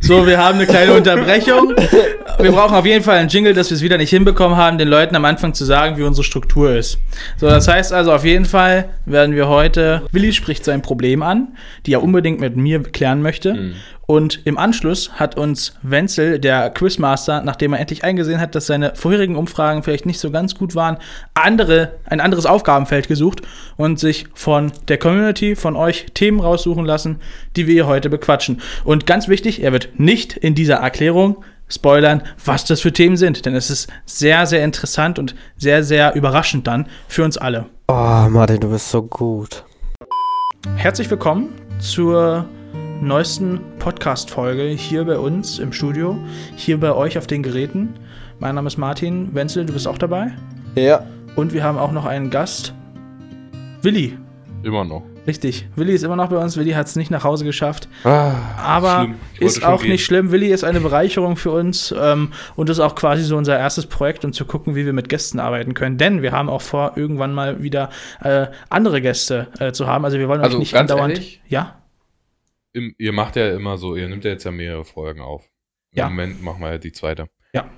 So, wir haben eine kleine Unterbrechung. Wir brauchen auf jeden Fall einen Jingle, dass wir es wieder nicht hinbekommen haben, den Leuten am Anfang zu sagen, wie unsere Struktur ist. So, das heißt also, auf jeden Fall werden wir heute, Willi spricht sein Problem an, die er unbedingt mit mir klären möchte. Mhm. Und im Anschluss hat uns Wenzel, der Quizmaster, nachdem er endlich eingesehen hat, dass seine vorherigen Umfragen vielleicht nicht so ganz gut waren, andere, ein anderes Aufgabenfeld gesucht und sich von der Community, von euch Themen raussuchen lassen, die wir hier heute bequatschen. Und ganz wichtig, er wird nicht in dieser Erklärung spoilern, was das für Themen sind, denn es ist sehr, sehr interessant und sehr, sehr überraschend dann für uns alle. Oh, Martin, du bist so gut. Herzlich willkommen zur neuesten Podcast-Folge hier bei uns im Studio, hier bei euch auf den Geräten. Mein Name ist Martin Wenzel, du bist auch dabei. Ja. Und wir haben auch noch einen Gast, Willi. Immer noch. Richtig, Willi ist immer noch bei uns. Willi hat es nicht nach Hause geschafft. Ah, Aber ist auch gehen. nicht schlimm. Willi ist eine Bereicherung für uns ähm, und ist auch quasi so unser erstes Projekt, um zu gucken, wie wir mit Gästen arbeiten können. Denn wir haben auch vor, irgendwann mal wieder äh, andere Gäste äh, zu haben. Also wir wollen euch Also nicht ganz andauernd. ehrlich? Ja, Im, ihr macht ja immer so, ihr nimmt ja jetzt ja mehrere Folgen auf. Im Ja. Moment machen wir ja die zweite. Ja.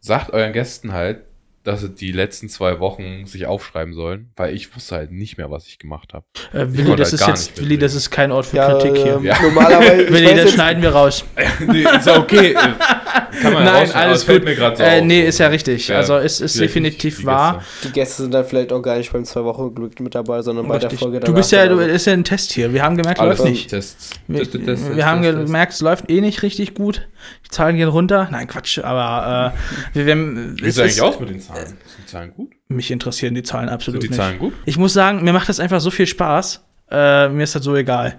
Sagt euren Gästen halt, dass sie die letzten zwei Wochen sich aufschreiben sollen, weil ich wusste halt nicht mehr, was ich gemacht habe. äh, Willi, das halt ist jetzt, Willi, das ist kein Ort für ja, Kritik hier. ähm, Ja. Normalerweise. Willi, das jetzt- schneiden wir raus. nee, ist ja okay. Kann man Nein, alles gut. mir gerade so äh, auf. nee, ist ja richtig. Ja, also es ist nicht definitiv die wahr. Gäste. Die Gäste sind dann vielleicht auch gar nicht beim zwei Wochen Glück mit dabei, sondern bei der Richtig. Folge Du bist ja, du ist ja ein Test hier. Wir haben gemerkt, Alles läuft nicht. Tests. Wir, Test, Test, Test, wir haben Test, Test. gemerkt, es läuft eh nicht richtig gut. Zahlen gehen runter. Nein, Quatsch, aber äh, wir, wir, Wie es sieht eigentlich ist- aus mit den Zahlen? Sind die Zahlen gut? mich interessieren die Zahlen absolut Sind die nicht. Zahlen gut? Ich muss sagen, mir macht das einfach so viel Spaß. Äh, mir ist das so egal.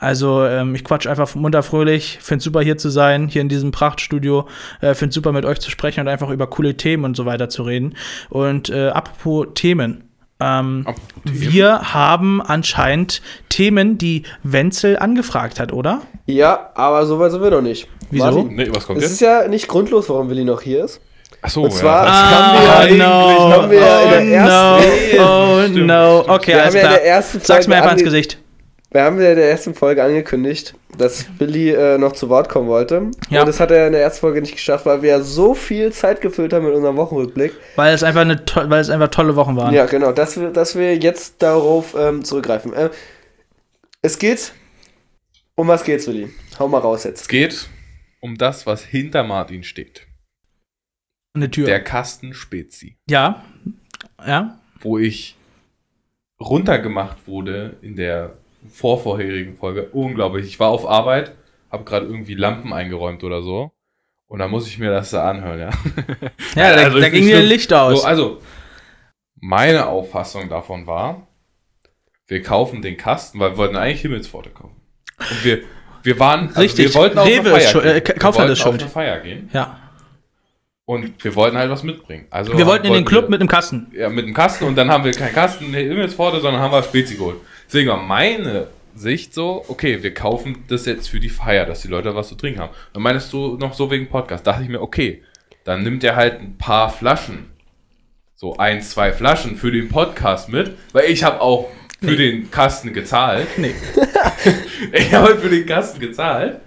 Also ähm, ich quatsch einfach munter fröhlich, finde super hier zu sein, hier in diesem Prachtstudio, äh, finde super mit euch zu sprechen und einfach über coole Themen und so weiter zu reden. Und äh, apropos Themen. Ähm, Apropos Themen. wir haben anscheinend Themen, die Wenzel angefragt hat, oder? Ja, aber so weit sind wir noch nicht. Wieso? Martin, Nee, was kommt es jetzt? ist ja nicht grundlos, warum Willi noch hier ist. Achso, Und zwar- ja. Haben wir ja eigentlich- haben wir ja in der ersten- no, oh Stimmt, no. stimmt. Okay, Wir alles ja klar. der ersten Sag's mir Folge einfach ins Gesicht. Wir haben ja in der ersten Folge angekündigt, dass Willi äh, noch zu Wort kommen wollte. Ja. Und das hat er in der ersten Folge nicht geschafft, weil wir ja so viel Zeit gefüllt haben mit unserem Wochenrückblick. Weil es einfach eine to weil es einfach tolle Wochen waren. Ja, genau, dass wir, dass wir jetzt darauf ähm, zurückgreifen. Äh, es geht. Um was geht's, Willi? Hau mal raus Es jetzt. geht um das, was hinter Martin steht. Eine Tür. Der Kasten Spezi. ja. Ja. Wo ich runtergemacht wurde in der vorvorherigen Folge. Unglaublich. Ich war auf Arbeit, habe gerade irgendwie Lampen eingeräumt oder so. Und dann muss ich mir das da anhören, ja. Ja, da, Also da ging schlimm. Licht aus. So, also, meine Auffassung davon war, wir kaufen den Kasten, weil wir wollten eigentlich Himmelspforte kaufen. Und wir, wir waren, also Richtig. wir wollten auf Rewe eine Feier äh, Kaufland ist schuld. auf eine Feier gehen. ja. Und wir wollten halt was mitbringen. Also Wir wollten in den Club wir- mit einem Kasten. ja, mit dem Kasten und dann haben wir keinen Kasten in Himmelspforte, sondern haben wir Spezi geholt. Deswegen war meine Sicht so, okay, wir kaufen das jetzt für die Feier, dass die Leute was zu trinken haben. Dann meinst du noch so wegen Podcast. Dachte ich mir, okay, dann nimmt er halt ein paar Flaschen. So ein, zwei Flaschen für den Podcast mit, weil ich habe auch für den Kasten gezahlt. Nee. Ich habe für den Kasten gezahlt.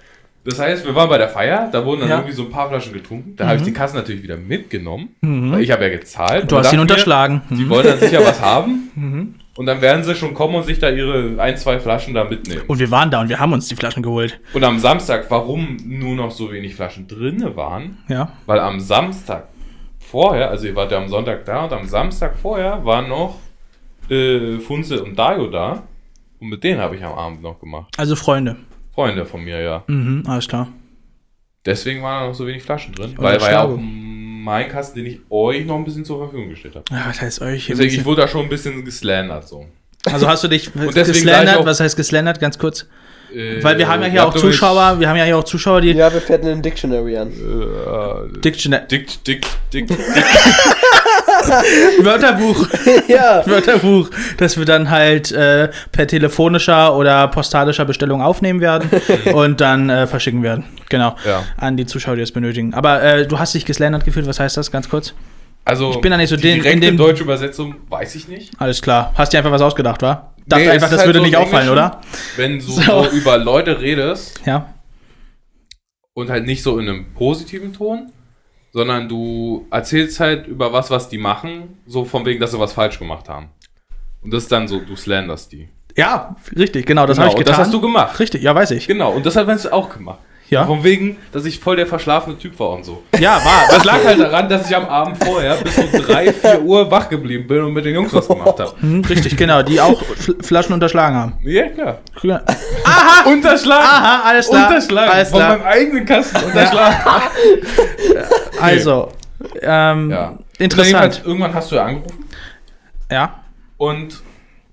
Das heißt, wir waren bei der Feier, da wurden dann Ja. irgendwie so ein paar Flaschen getrunken. Da habe ich den Kasten natürlich wieder mitgenommen, Mhm. weil ich habe ja gezahlt. Du hast ihn mir, unterschlagen. Sie Mhm. wollen dann sicher was haben. Mhm. Und dann werden sie schon kommen und sich da ihre ein, zwei Flaschen da mitnehmen. Und wir waren da und wir haben uns die Flaschen geholt. Und am Samstag, warum nur noch so wenig Flaschen drinne waren, Ja. weil am Samstag vorher, also ihr wart ja am Sonntag da und am Samstag vorher waren noch äh, Funze und Dario da. Und mit denen habe ich am Abend noch gemacht. Also Freunde. Freunde von mir, ja. Mhm, alles klar. Deswegen waren da noch so wenig Flaschen drin. Und weil war ja auch mein Kasten, den ich euch noch ein bisschen zur Verfügung gestellt habe. Ja, was heißt euch? Deswegen, ich wurde da schon ein bisschen geslandert so. Also hast du dich geslandert? Was heißt geslandert? Ganz kurz. Äh, Weil wir haben ja hier auch Zuschauer, wir haben ja hier auch Zuschauer, die Ja, wir fetten den Dictionary an. Äh, Dictionary. Dick, dick, dick, dick. Wörterbuch. ja. Wörterbuch, das wir dann halt äh, per telefonischer oder postalischer Bestellung aufnehmen werden und dann äh, verschicken werden. Genau. Ja. An die Zuschauer, die es benötigen. Aber äh, du hast dich geslandert gefühlt, was heißt das? Ganz kurz. Also, Ich bin da nicht so die den- in dem- deutsche Übersetzung weiß ich nicht. Alles klar. Hast dir einfach was ausgedacht, wa? Dachte Nee, einfach, das halt würde so nicht auffallen, oder? Wenn du So. so über Leute redest, Ja. und halt nicht so in einem positiven Ton, sondern du erzählst halt über was, was die machen, so von wegen, dass sie was falsch gemacht haben. Und das ist dann so, du slanderst die. Ja, richtig, genau, das Genau, habe ich und getan. das hast du gemacht. Richtig, ja, weiß ich. Genau, und das hat Wenzel auch gemacht. Ja. Von wegen, dass ich voll der verschlafene Typ war und so. Ja, war. Das lag halt daran, dass ich am Abend vorher bis um 3, 4 Uhr wach geblieben bin und mit den Jungs was gemacht habe. Hm, richtig, genau, die auch Fl Flaschen unterschlagen haben. Ja, klar. Ja. Unterschlagen! Aha, alles klar. Unterschlagen! Alles Von klar. meinem eigenen Kasten unterschlagen. Also, ähm, Ja. interessant. Irgendwann hast du ja angerufen Ja, und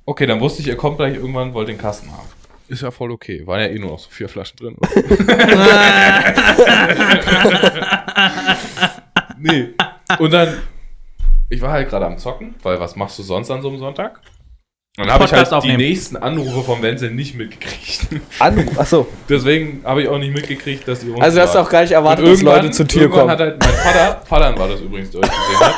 okay, dann wusste ich, ihr kommt gleich irgendwann, wollt den Kasten haben. Ist ja voll okay. Waren ja eh nur noch so vier Flaschen drin. nee. Und dann, ich war halt gerade am Zocken, weil was machst du sonst an so einem Sonntag? Und dann habe ich halt die aufnehmen. nächsten Anrufe von Wenzel nicht mitgekriegt. Anruf, achso. Deswegen habe ich auch nicht mitgekriegt, dass die Jungs Also du hast auch gar nicht erwartet, dass Leute zur Tür irgendwann kommen. hat halt mein Vater, Vater war das übrigens, der euch gesehen hat,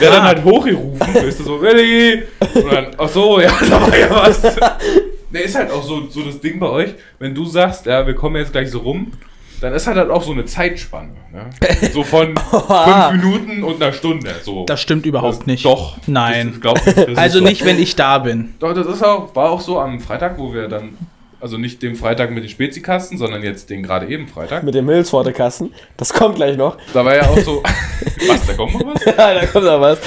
der dann halt hochgerufen, weißt du, so, Willi! Und dann, ach so, ja, da war ja was. Der ist halt auch so, so das Ding bei euch, wenn du sagst, ja, wir kommen jetzt gleich so rum, dann ist halt, halt auch so eine Zeitspanne. Ne? So von fünf Minuten und einer Stunde. So. das stimmt überhaupt Das- nicht. Doch. Nein. Das, glaub ich, das ist also so. nicht, wenn ich da bin. Doch, das ist auch, war auch so am Freitag, wo wir dann, also nicht den Freitag mit den Spezikasten, sondern jetzt den gerade eben Freitag. Mit dem Hillsforte Kasten. Das kommt gleich noch. Da war ja auch so, was, da kommt noch was? Ja, da kommt noch was.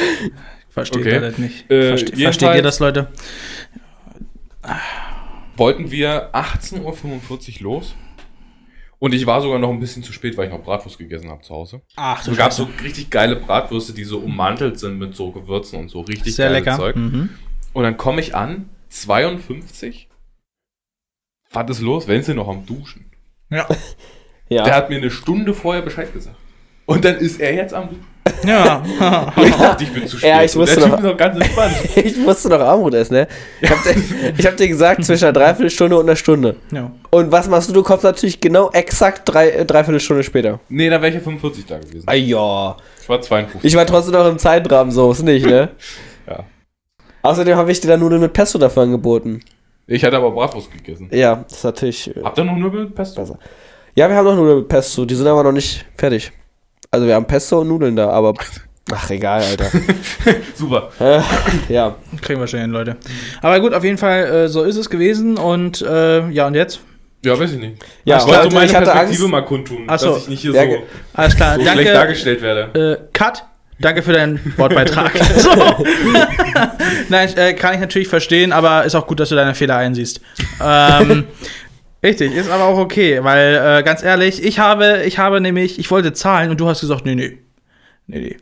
Versteht Okay. ihr das nicht? Äh, Verste versteht ihr das, Leute? Wollten wir 18.45 Uhr los. Und ich war sogar noch ein bisschen zu spät, weil ich noch Bratwurst gegessen habe zu Hause. Ach, Es gab so richtig geile Bratwürste, die so ummantelt sind mit so Gewürzen und so richtig Sehr geiles lecker. Zeug. Mhm. Und dann komme ich an, 52. Was ist los? Wenzel noch am Duschen. Ja. Ja. Der hat mir eine Stunde vorher Bescheid gesagt. Und dann ist er jetzt am Duschen. Ja. Ich dachte, ich bin zu spät. Ja, ich Typ noch- ist noch ganz entspannt. Ich musste noch Armut essen, ne? Ich hab, dir, ich hab dir gesagt, zwischen einer Dreiviertelstunde und einer Stunde. ja. Und was machst du? Du kommst natürlich genau exakt drei, äh, Dreiviertelstunde später. Nee, da wäre ich ja 45 da gewesen. Ah ja. Ich war 52. Ich war trotzdem noch im Zeitrahmen, so ist nicht, ne? ja. Außerdem habe ich dir dann Nudeln mit Pesto dafür angeboten. Ich hatte aber Bratwurst gegessen. Ja, das ist natürlich. Äh, Habt ihr noch Nudeln mit Pesto? besser. Ja, wir haben noch Nudeln mit Pesto, die sind aber noch nicht fertig. Also wir haben Pesto und Nudeln da, aber. Ach, egal, Alter. Super. äh, ja. Kriegen wir schon hin, Leute. Aber gut, auf jeden Fall, äh, so ist es gewesen. Und äh, ja, und jetzt? Ja, weiß ich nicht. Ja, ich wollte so meine Perspektive Angst- mal kundtun, Ach so. dass ich nicht hier Ja, so, Alles klar, so schlecht danke. dargestellt werde. Äh, Cut. Danke für deinen Wortbeitrag. so. Nein, äh, kann ich natürlich verstehen, aber ist auch gut, dass du deine Fehler einsiehst. Ähm, richtig, ist aber auch okay, weil äh, ganz ehrlich, ich habe, ich habe nämlich, ich wollte zahlen und du hast gesagt, nee, nee. Nee, nee.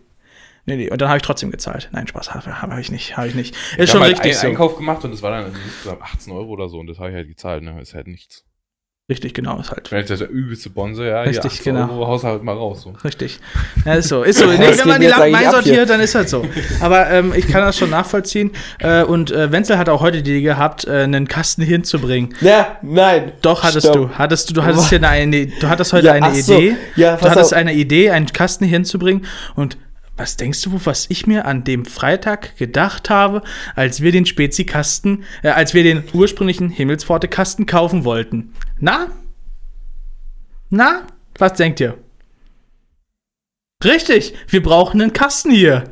Nee, nee. Und dann habe ich trotzdem gezahlt. Nein, Spaß, habe hab ich nicht, habe ich nicht. Ist Ich schon habe halt richtig einen so. Einkauf gemacht und das war dann insgesamt 18 Euro oder so und das habe ich halt gezahlt, ne? Ist halt nichts. Richtig, genau, ist halt. Wenn ich das der übelste Bonze, ja, Richtig, 18 genau. Euro Haushalt mal raus. So. Richtig. Ja, ist so. Ist so. Nee, wenn man die Lampen einsortiert, dann ist halt so. Aber ähm, ich kann das schon nachvollziehen. Äh, und äh, Wenzel hat auch heute die Idee gehabt, äh, einen Kasten hinzubringen. Ja, nein. Doch, hattest Stopp. du. Hattest du, du hattest hier eine, du hattest heute Ja, eine ach so. Idee. Ja, du hattest auf. eine Idee, einen Kasten hinzubringen. Und was denkst du, was ich mir an dem Freitag gedacht habe, als wir den Spezi-Kasten, äh, als wir den ursprünglichen Himmelspforte-Kasten kaufen wollten? Na? Na? Was denkt ihr? Richtig, wir brauchen einen Kasten hier.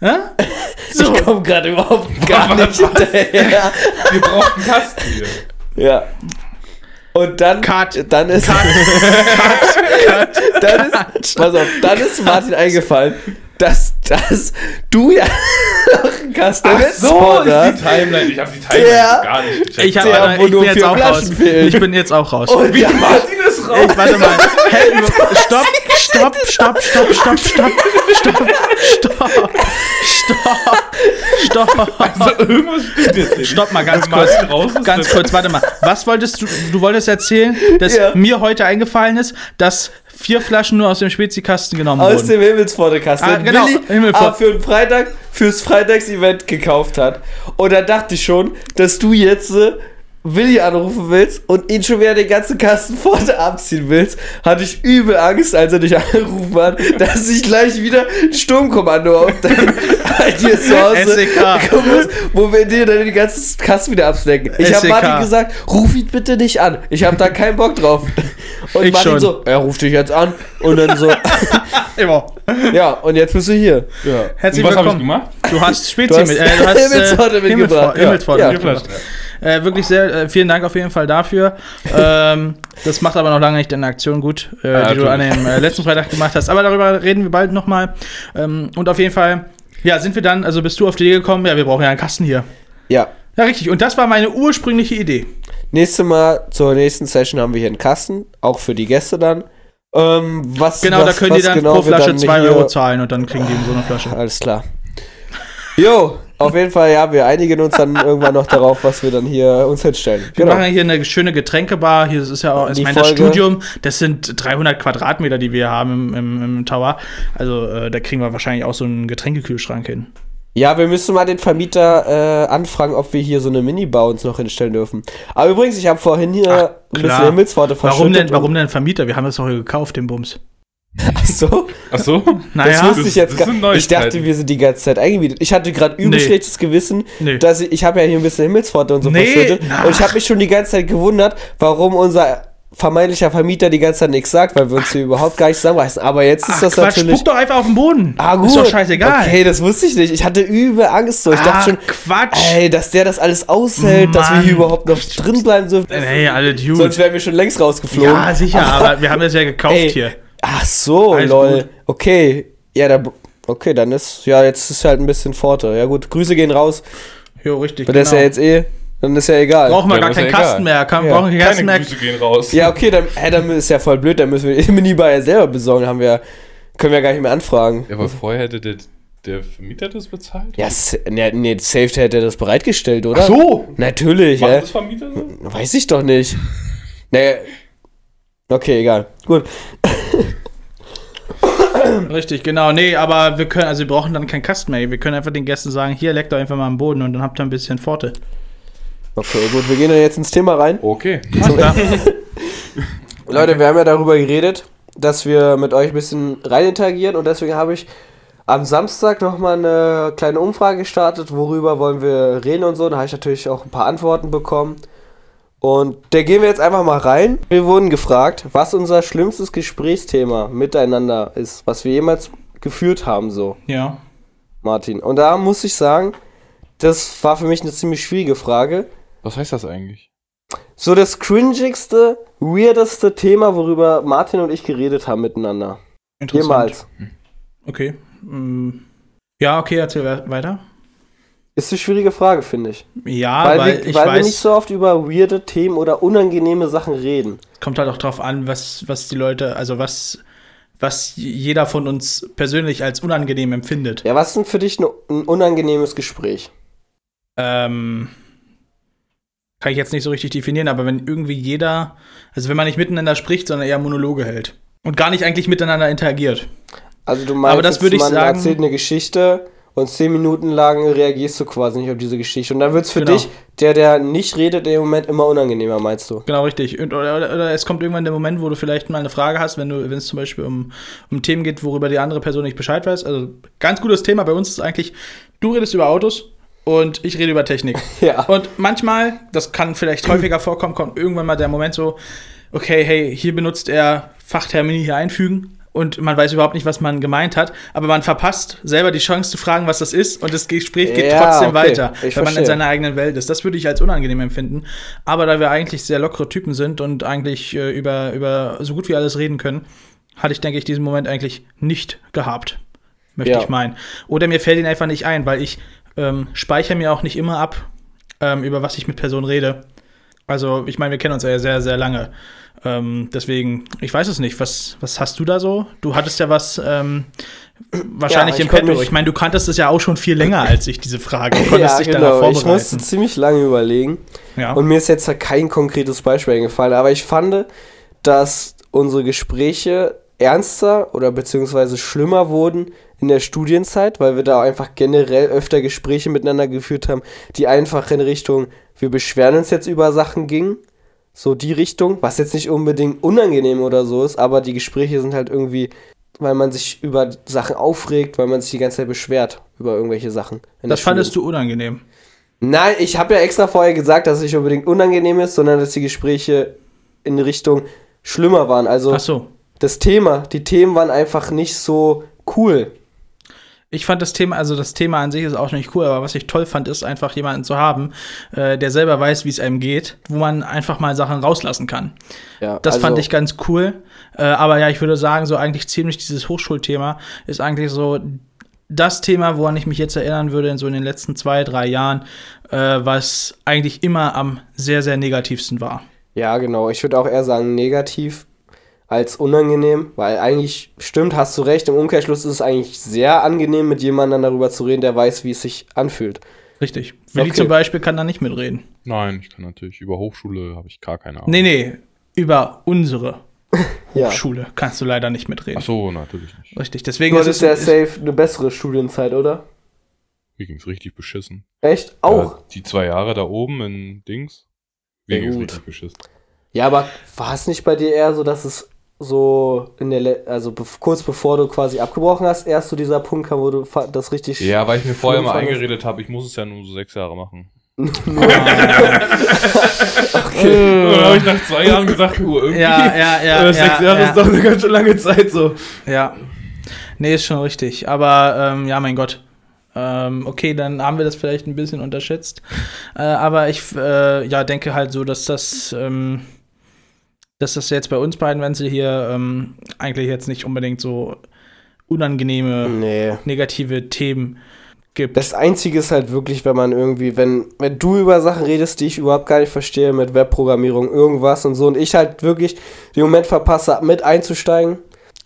Hä? So. Ich komme gerade überhaupt gar nicht hinterher. Wir brauchen einen Kasten hier. Ja. Und dann, Cut. dann ist, dann ist, pass auf, dann ist Martin eingefallen, dass, dass du ja noch einen Kasten Ach mit so, ist die Timeline. Ich habe die Timeline Der- gar nicht gecheckt. Ich, hab, Der, wo ich bin jetzt auch raus. Flaschen fehlen. Ich bin jetzt auch raus. Und ja, Martin ist raus. Ich, warte mal. Hä, stopp, stopp, stopp, stopp, stopp, stopp, stopp, stopp, stopp, stopp. Also, irgendwas stimmt jetzt nicht. Stopp mal ganz kurz. Raus Ganz kurz, warte mal. Was wolltest du? Du wolltest erzählen, dass Ja. mir heute eingefallen ist, dass vier Flaschen nur aus dem Spezikasten genommen aus wurden. dem Himmelspforte-Kasten. Ah, genau, Willi ah, für den Freitag, fürs Freitagsevent gekauft hat. Und da dachte ich schon, dass du jetzt äh, Willi anrufen willst und ihn schon wieder den ganzen Kasten Pforte abziehen willst, hatte ich übel Angst, als er dich angerufen hat, dass ich gleich wieder ein Sturmkommando auf dein, dir zu Hause kommen muss, wo wir dir dann den ganzen Kasten wieder absnacken. Ich habe. Martin gesagt, ruf ihn bitte nicht an. Ich habe da keinen Bock drauf. Und Ich Martin schon. so, er ruft dich jetzt an. Und dann so, Immer. ja, und jetzt bist du hier. Ja. Herzlich Und was habe ich willkommen. gemacht? Du hast Spezi mit, äh, du hast Himmelspforte mitgebracht. Himmelspforte Ja. mitgebracht. Äh, wirklich sehr, äh, vielen Dank auf jeden Fall dafür. ähm, das macht aber noch lange nicht deine Aktion gut, äh, Ja, die du an dem äh, letzten Freitag gemacht hast. Aber darüber reden wir bald nochmal. Ähm, und auf jeden Fall, ja, sind wir dann, also bist du auf die Idee gekommen, ja, wir brauchen ja einen Kasten hier. ja. Ja, richtig. Und das war meine ursprüngliche Idee. Nächstes Mal zur nächsten Session haben wir hier einen Kasten, auch für die Gäste dann. Ähm, was, Genau, was, da können die dann genau pro Flasche dann 2 hier- Euro zahlen und dann kriegen die so eine Flasche. Alles klar. Jo, auf jeden Fall, ja, wir einigen uns dann irgendwann noch darauf, was wir dann hier uns hinstellen. Wir machen ja hier eine schöne Getränkebar. Hier ist ja auch, ich meine, das Studium, das sind 300 Quadratmeter, die wir haben im, im, im Tower. Also äh, da kriegen wir wahrscheinlich auch so einen Getränkekühlschrank hin. Ja, wir müssen mal den Vermieter äh, anfragen, ob wir hier so eine Minibar uns noch hinstellen dürfen. Aber übrigens, ich habe vorhin hier Ach, ein bisschen klar. Himmelspforte verschüttet. Warum denn, warum denn Vermieter? Wir haben das doch hier gekauft, den Bums. Ach so, Ach so? das Naja, wusste ich jetzt das gar sind Ich dachte, wir sind die ganze Zeit eingemietet. Ich hatte gerade übel Nee. schlechtes Gewissen, Nee. dass ich, ich habe ja hier ein bisschen Himmelspforte und so Nee, verschüttet. na. Und ich habe mich schon die ganze Zeit gewundert, warum unser vermeintlicher Vermieter die ganze Zeit nichts sagt, weil wir uns hier überhaupt gar nicht zusammenreißen. Aber jetzt ist Ach, das Quatsch, natürlich. spuck doch einfach auf den Boden. Ah, gut. Ist doch scheißegal. Okay, das wusste ich nicht. Ich hatte übel Angst so. Ich ah, dachte schon, Quatsch. ey, dass der das alles aushält, dass wir Mann. hier überhaupt noch drin bleiben dürfen. Hey, alle Dude. Sonst wären wir schon längst rausgeflogen. Ja, sicher, aber wir haben das ja gekauft Ey, hier. Ach so, Alles lol. gut. Okay. Ja, da, okay, dann ist, ja, jetzt ist halt ein bisschen Forte. Ja gut, Grüße gehen raus. Jo, richtig. Weil das ist ja jetzt eh, dann ist ja egal. Brauchen wir Ja, gar keinen ja Kasten egal. mehr. Kann, Ja. Brauchen keinen Kasten Keine mehr. Grüße gehen raus. ja, okay, dann, hä, dann ist ja voll blöd, dann müssen wir die Minibar ja selber besorgen, haben wir, können wir gar nicht mehr anfragen. Ja, aber vorher hätte der, der Vermieter das bezahlt? Ja, sa- nee, nee, Safe hätte das bereitgestellt, oder? Ach so! Natürlich, Macht hä? das Vermieter so? Weiß ich doch nicht. Nee. Okay, egal. Gut. Richtig, genau. Nee, aber wir können, also wir brauchen dann keinen Kasten mehr. Wir können einfach den Gästen sagen, hier, leckt doch einfach mal am Boden und dann habt ihr ein bisschen Pforte. Okay, gut, wir gehen dann jetzt ins Thema rein. Okay. Leute, wir haben ja darüber geredet, dass wir mit euch ein bisschen rein interagieren und deswegen habe ich am Samstag nochmal eine kleine Umfrage gestartet, worüber wollen wir reden und so. Da habe ich natürlich auch ein paar Antworten bekommen. Und da gehen wir jetzt einfach mal rein. Wir wurden gefragt, was unser schlimmstes Gesprächsthema miteinander ist, was wir jemals geführt haben, so, Ja. Martin. Und da muss ich sagen, das war für mich eine ziemlich schwierige Frage. Was heißt das eigentlich? So das cringigste, weirdeste Thema, worüber Martin und ich geredet haben miteinander. Interessant. Jemals. Okay. Mm. Ja, okay, erzähl we- weiter. Ist eine schwierige Frage, finde ich. Ja, weil weil, wir, ich weil wir weiß, nicht so oft über weirde Themen oder unangenehme Sachen reden. kommt halt auch drauf an, was, was die Leute, also was, was jeder von uns persönlich als unangenehm empfindet. Ja, was ist denn für dich ein, unangenehmes Gespräch? Ähm, kann ich jetzt nicht so richtig definieren, aber wenn irgendwie jeder, also wenn man nicht miteinander spricht, sondern eher Monologe hält und gar nicht eigentlich miteinander interagiert. Also du meinst, Aber das würde ich man sagen- erzählt eine Geschichte und zehn Minuten lang reagierst du quasi nicht auf diese Geschichte. Und dann wird es für Genau. dich, der, der nicht redet, im Moment immer unangenehmer, meinst du? Genau, richtig. Und, oder, oder, es kommt irgendwann der Moment, wo du vielleicht mal eine Frage hast, wenn du, wenn es zum Beispiel um, um Themen geht, worüber die andere Person nicht Bescheid weiß. Also ganz gutes Thema bei uns ist eigentlich, du redest über Autos und ich rede über Technik. Ja. Und manchmal, das kann vielleicht häufiger vorkommen, kommt irgendwann mal der Moment so, okay, hey, hier benutzt er Fachtermini hier einfügen und man weiß überhaupt nicht, was man gemeint hat, aber man verpasst selber die Chance zu fragen, was das ist und das Gespräch geht Ja, trotzdem okay, weiter, ich wenn man in verstehe. seiner eigenen Welt ist. Das würde ich als unangenehm empfinden, aber da wir eigentlich sehr lockere Typen sind und eigentlich äh, über, über so gut wie alles reden können, hatte ich, denke ich, diesen Moment eigentlich nicht gehabt, möchte Ja. ich meinen. Oder mir fällt ihn einfach nicht ein, weil ich ähm, speichere mir auch nicht immer ab, ähm, über was ich mit Personen rede. Also, ich meine, wir kennen uns ja sehr, sehr lange. Ähm, deswegen, ich weiß es nicht. Was, was hast du da so? Du hattest ja was ähm, wahrscheinlich Ja, im Petto. Ich meine, du kanntest es ja auch schon viel länger als ich, diese Frage. Du konntest dich darauf genau. Ich musste vorbereiten. ziemlich lange überlegen. Ja. Und mir ist jetzt kein konkretes Beispiel eingefallen, aber ich fand, dass unsere Gespräche ernster oder beziehungsweise schlimmer wurden in der Studienzeit, weil wir da einfach generell öfter Gespräche miteinander geführt haben, die einfach in Richtung, wir beschweren uns jetzt über Sachen gingen. So die Richtung, was jetzt nicht unbedingt unangenehm oder so ist, aber die Gespräche sind halt irgendwie, weil man sich über Sachen aufregt, weil man sich die ganze Zeit beschwert über irgendwelche Sachen. das fandest du unangenehm. Nein, ich habe ja extra vorher gesagt, dass es nicht unbedingt unangenehm ist, sondern dass die Gespräche in Richtung, schlimmer waren. Also Ach so. das Thema, die Themen waren einfach nicht so cool. Ich fand das Thema, also das Thema an sich ist auch nicht cool, aber was ich toll fand, ist einfach jemanden zu haben, äh, der selber weiß, wie es einem geht, wo man einfach mal Sachen rauslassen kann. Ja, Das also, fand ich ganz cool. Äh, aber ja, ich würde sagen, so eigentlich ziemlich dieses Hochschulthema ist eigentlich so das Thema, woran ich mich jetzt erinnern würde, in so in den letzten zwei, drei Jahren, äh, was eigentlich immer am sehr, sehr negativsten war. Ja, genau. Ich würde auch eher sagen negativ als unangenehm, weil eigentlich stimmt, hast du recht. Im Umkehrschluss ist es eigentlich sehr angenehm, mit jemandem darüber zu reden, der weiß, wie es sich anfühlt. Richtig. Willi Okay. zum Beispiel kann da nicht mitreden. Nein, ich kann natürlich. Über Hochschule habe ich gar keine Ahnung. Nee, nee, über unsere Ja. Schule kannst du leider nicht mitreden. Ach so, natürlich nicht. Richtig, deswegen ist es ja safe eine bessere Studienzeit, oder? Mir ging's richtig beschissen. Echt? Auch? Äh, die zwei Jahre da oben in Dings. Mir Ja, ging's gut. richtig beschissen. Ja, aber war es nicht bei dir eher so, dass es so in der, Le also bev- kurz bevor du quasi abgebrochen hast, erst so dieser Punkt kam, wo du das richtig. Ja, weil ich mir vorher mal eingeredet habe, ich muss es ja nur so sechs Jahre machen. Äh, Dann habe ich nach zwei Jahren gesagt, oh, irgendwie. Ja, ja, ja. äh, sechs ja, Jahre ja. ist doch eine ganz schön lange Zeit so. Ja. Nee, ist schon richtig. Aber ähm, ja, mein Gott. Ähm, okay, dann haben wir das vielleicht ein bisschen unterschätzt. Äh, aber ich äh, ja, denke halt so, dass das, ähm, dass das jetzt bei uns beiden Wenzel hier ähm, eigentlich jetzt nicht unbedingt so unangenehme, Nee. negative Themen gibt. Das Einzige ist halt wirklich, wenn man irgendwie, wenn, wenn du über Sachen redest, die ich überhaupt gar nicht verstehe, mit Webprogrammierung, irgendwas und so, und ich halt wirklich den Moment verpasse, mit einzusteigen,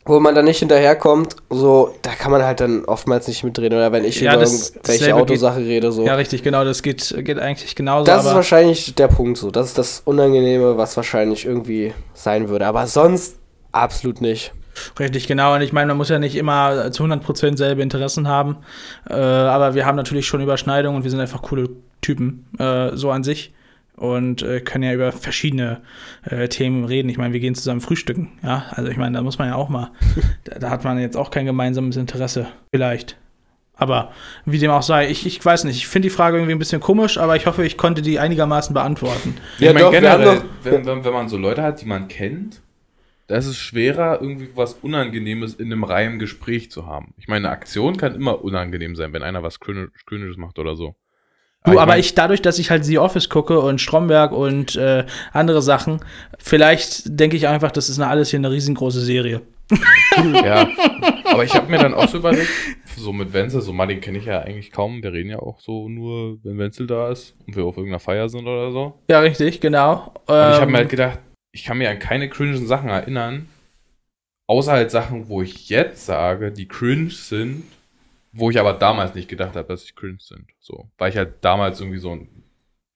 wo man dann nicht hinterherkommt, so, da kann man halt dann oftmals nicht mitreden. Oder wenn ich Ja, über das- irgendwelche Autosache rede, so. ja, richtig, genau, das geht, geht eigentlich genauso. das ist wahrscheinlich der Punkt so. Das ist das Unangenehme, was wahrscheinlich irgendwie sein würde. Aber sonst absolut nicht. Richtig, genau. Und ich meine, man muss ja nicht immer zu 100% selbe Interessen haben. Äh, aber wir haben natürlich schon Überschneidungen und wir sind einfach coole Typen, äh, so an sich. Und äh, können ja über verschiedene äh, Themen reden. Ich meine, wir gehen zusammen frühstücken. Ja, also ich meine, da muss man ja auch mal. da, da hat man jetzt auch kein gemeinsames Interesse. Vielleicht. Aber wie dem auch sei, ich, ich weiß nicht. Ich finde die Frage irgendwie ein bisschen komisch, aber ich hoffe, ich konnte die einigermaßen beantworten. Ja, ich meine, doch, generell, doch- wenn, wenn, wenn man so Leute hat, die man kennt, da ist es schwerer, irgendwie was Unangenehmes in einem reinen Gespräch zu haben. Ich meine, eine Aktion kann immer unangenehm sein, wenn einer was Klönisches macht oder so. Du, aber mein- ich, dadurch, dass ich halt The Office gucke und Stromberg und äh, andere Sachen, vielleicht denke ich einfach, das ist eine, alles hier eine riesengroße Serie. Ja, aber ich habe mir dann auch so überlegt, so mit Wenzel, so Martin kenne ich ja eigentlich kaum, wir reden ja auch so nur, wenn Wenzel da ist und wir auf irgendeiner Feier sind oder so. Ja, richtig, genau. Und ich habe Ähm, mir halt gedacht, ich kann mir an keine cringen Sachen erinnern, außer halt Sachen, wo ich jetzt sage, die cringe sind, wo ich aber damals nicht gedacht habe, dass sie cringe sind. So, weil ich halt damals irgendwie so ein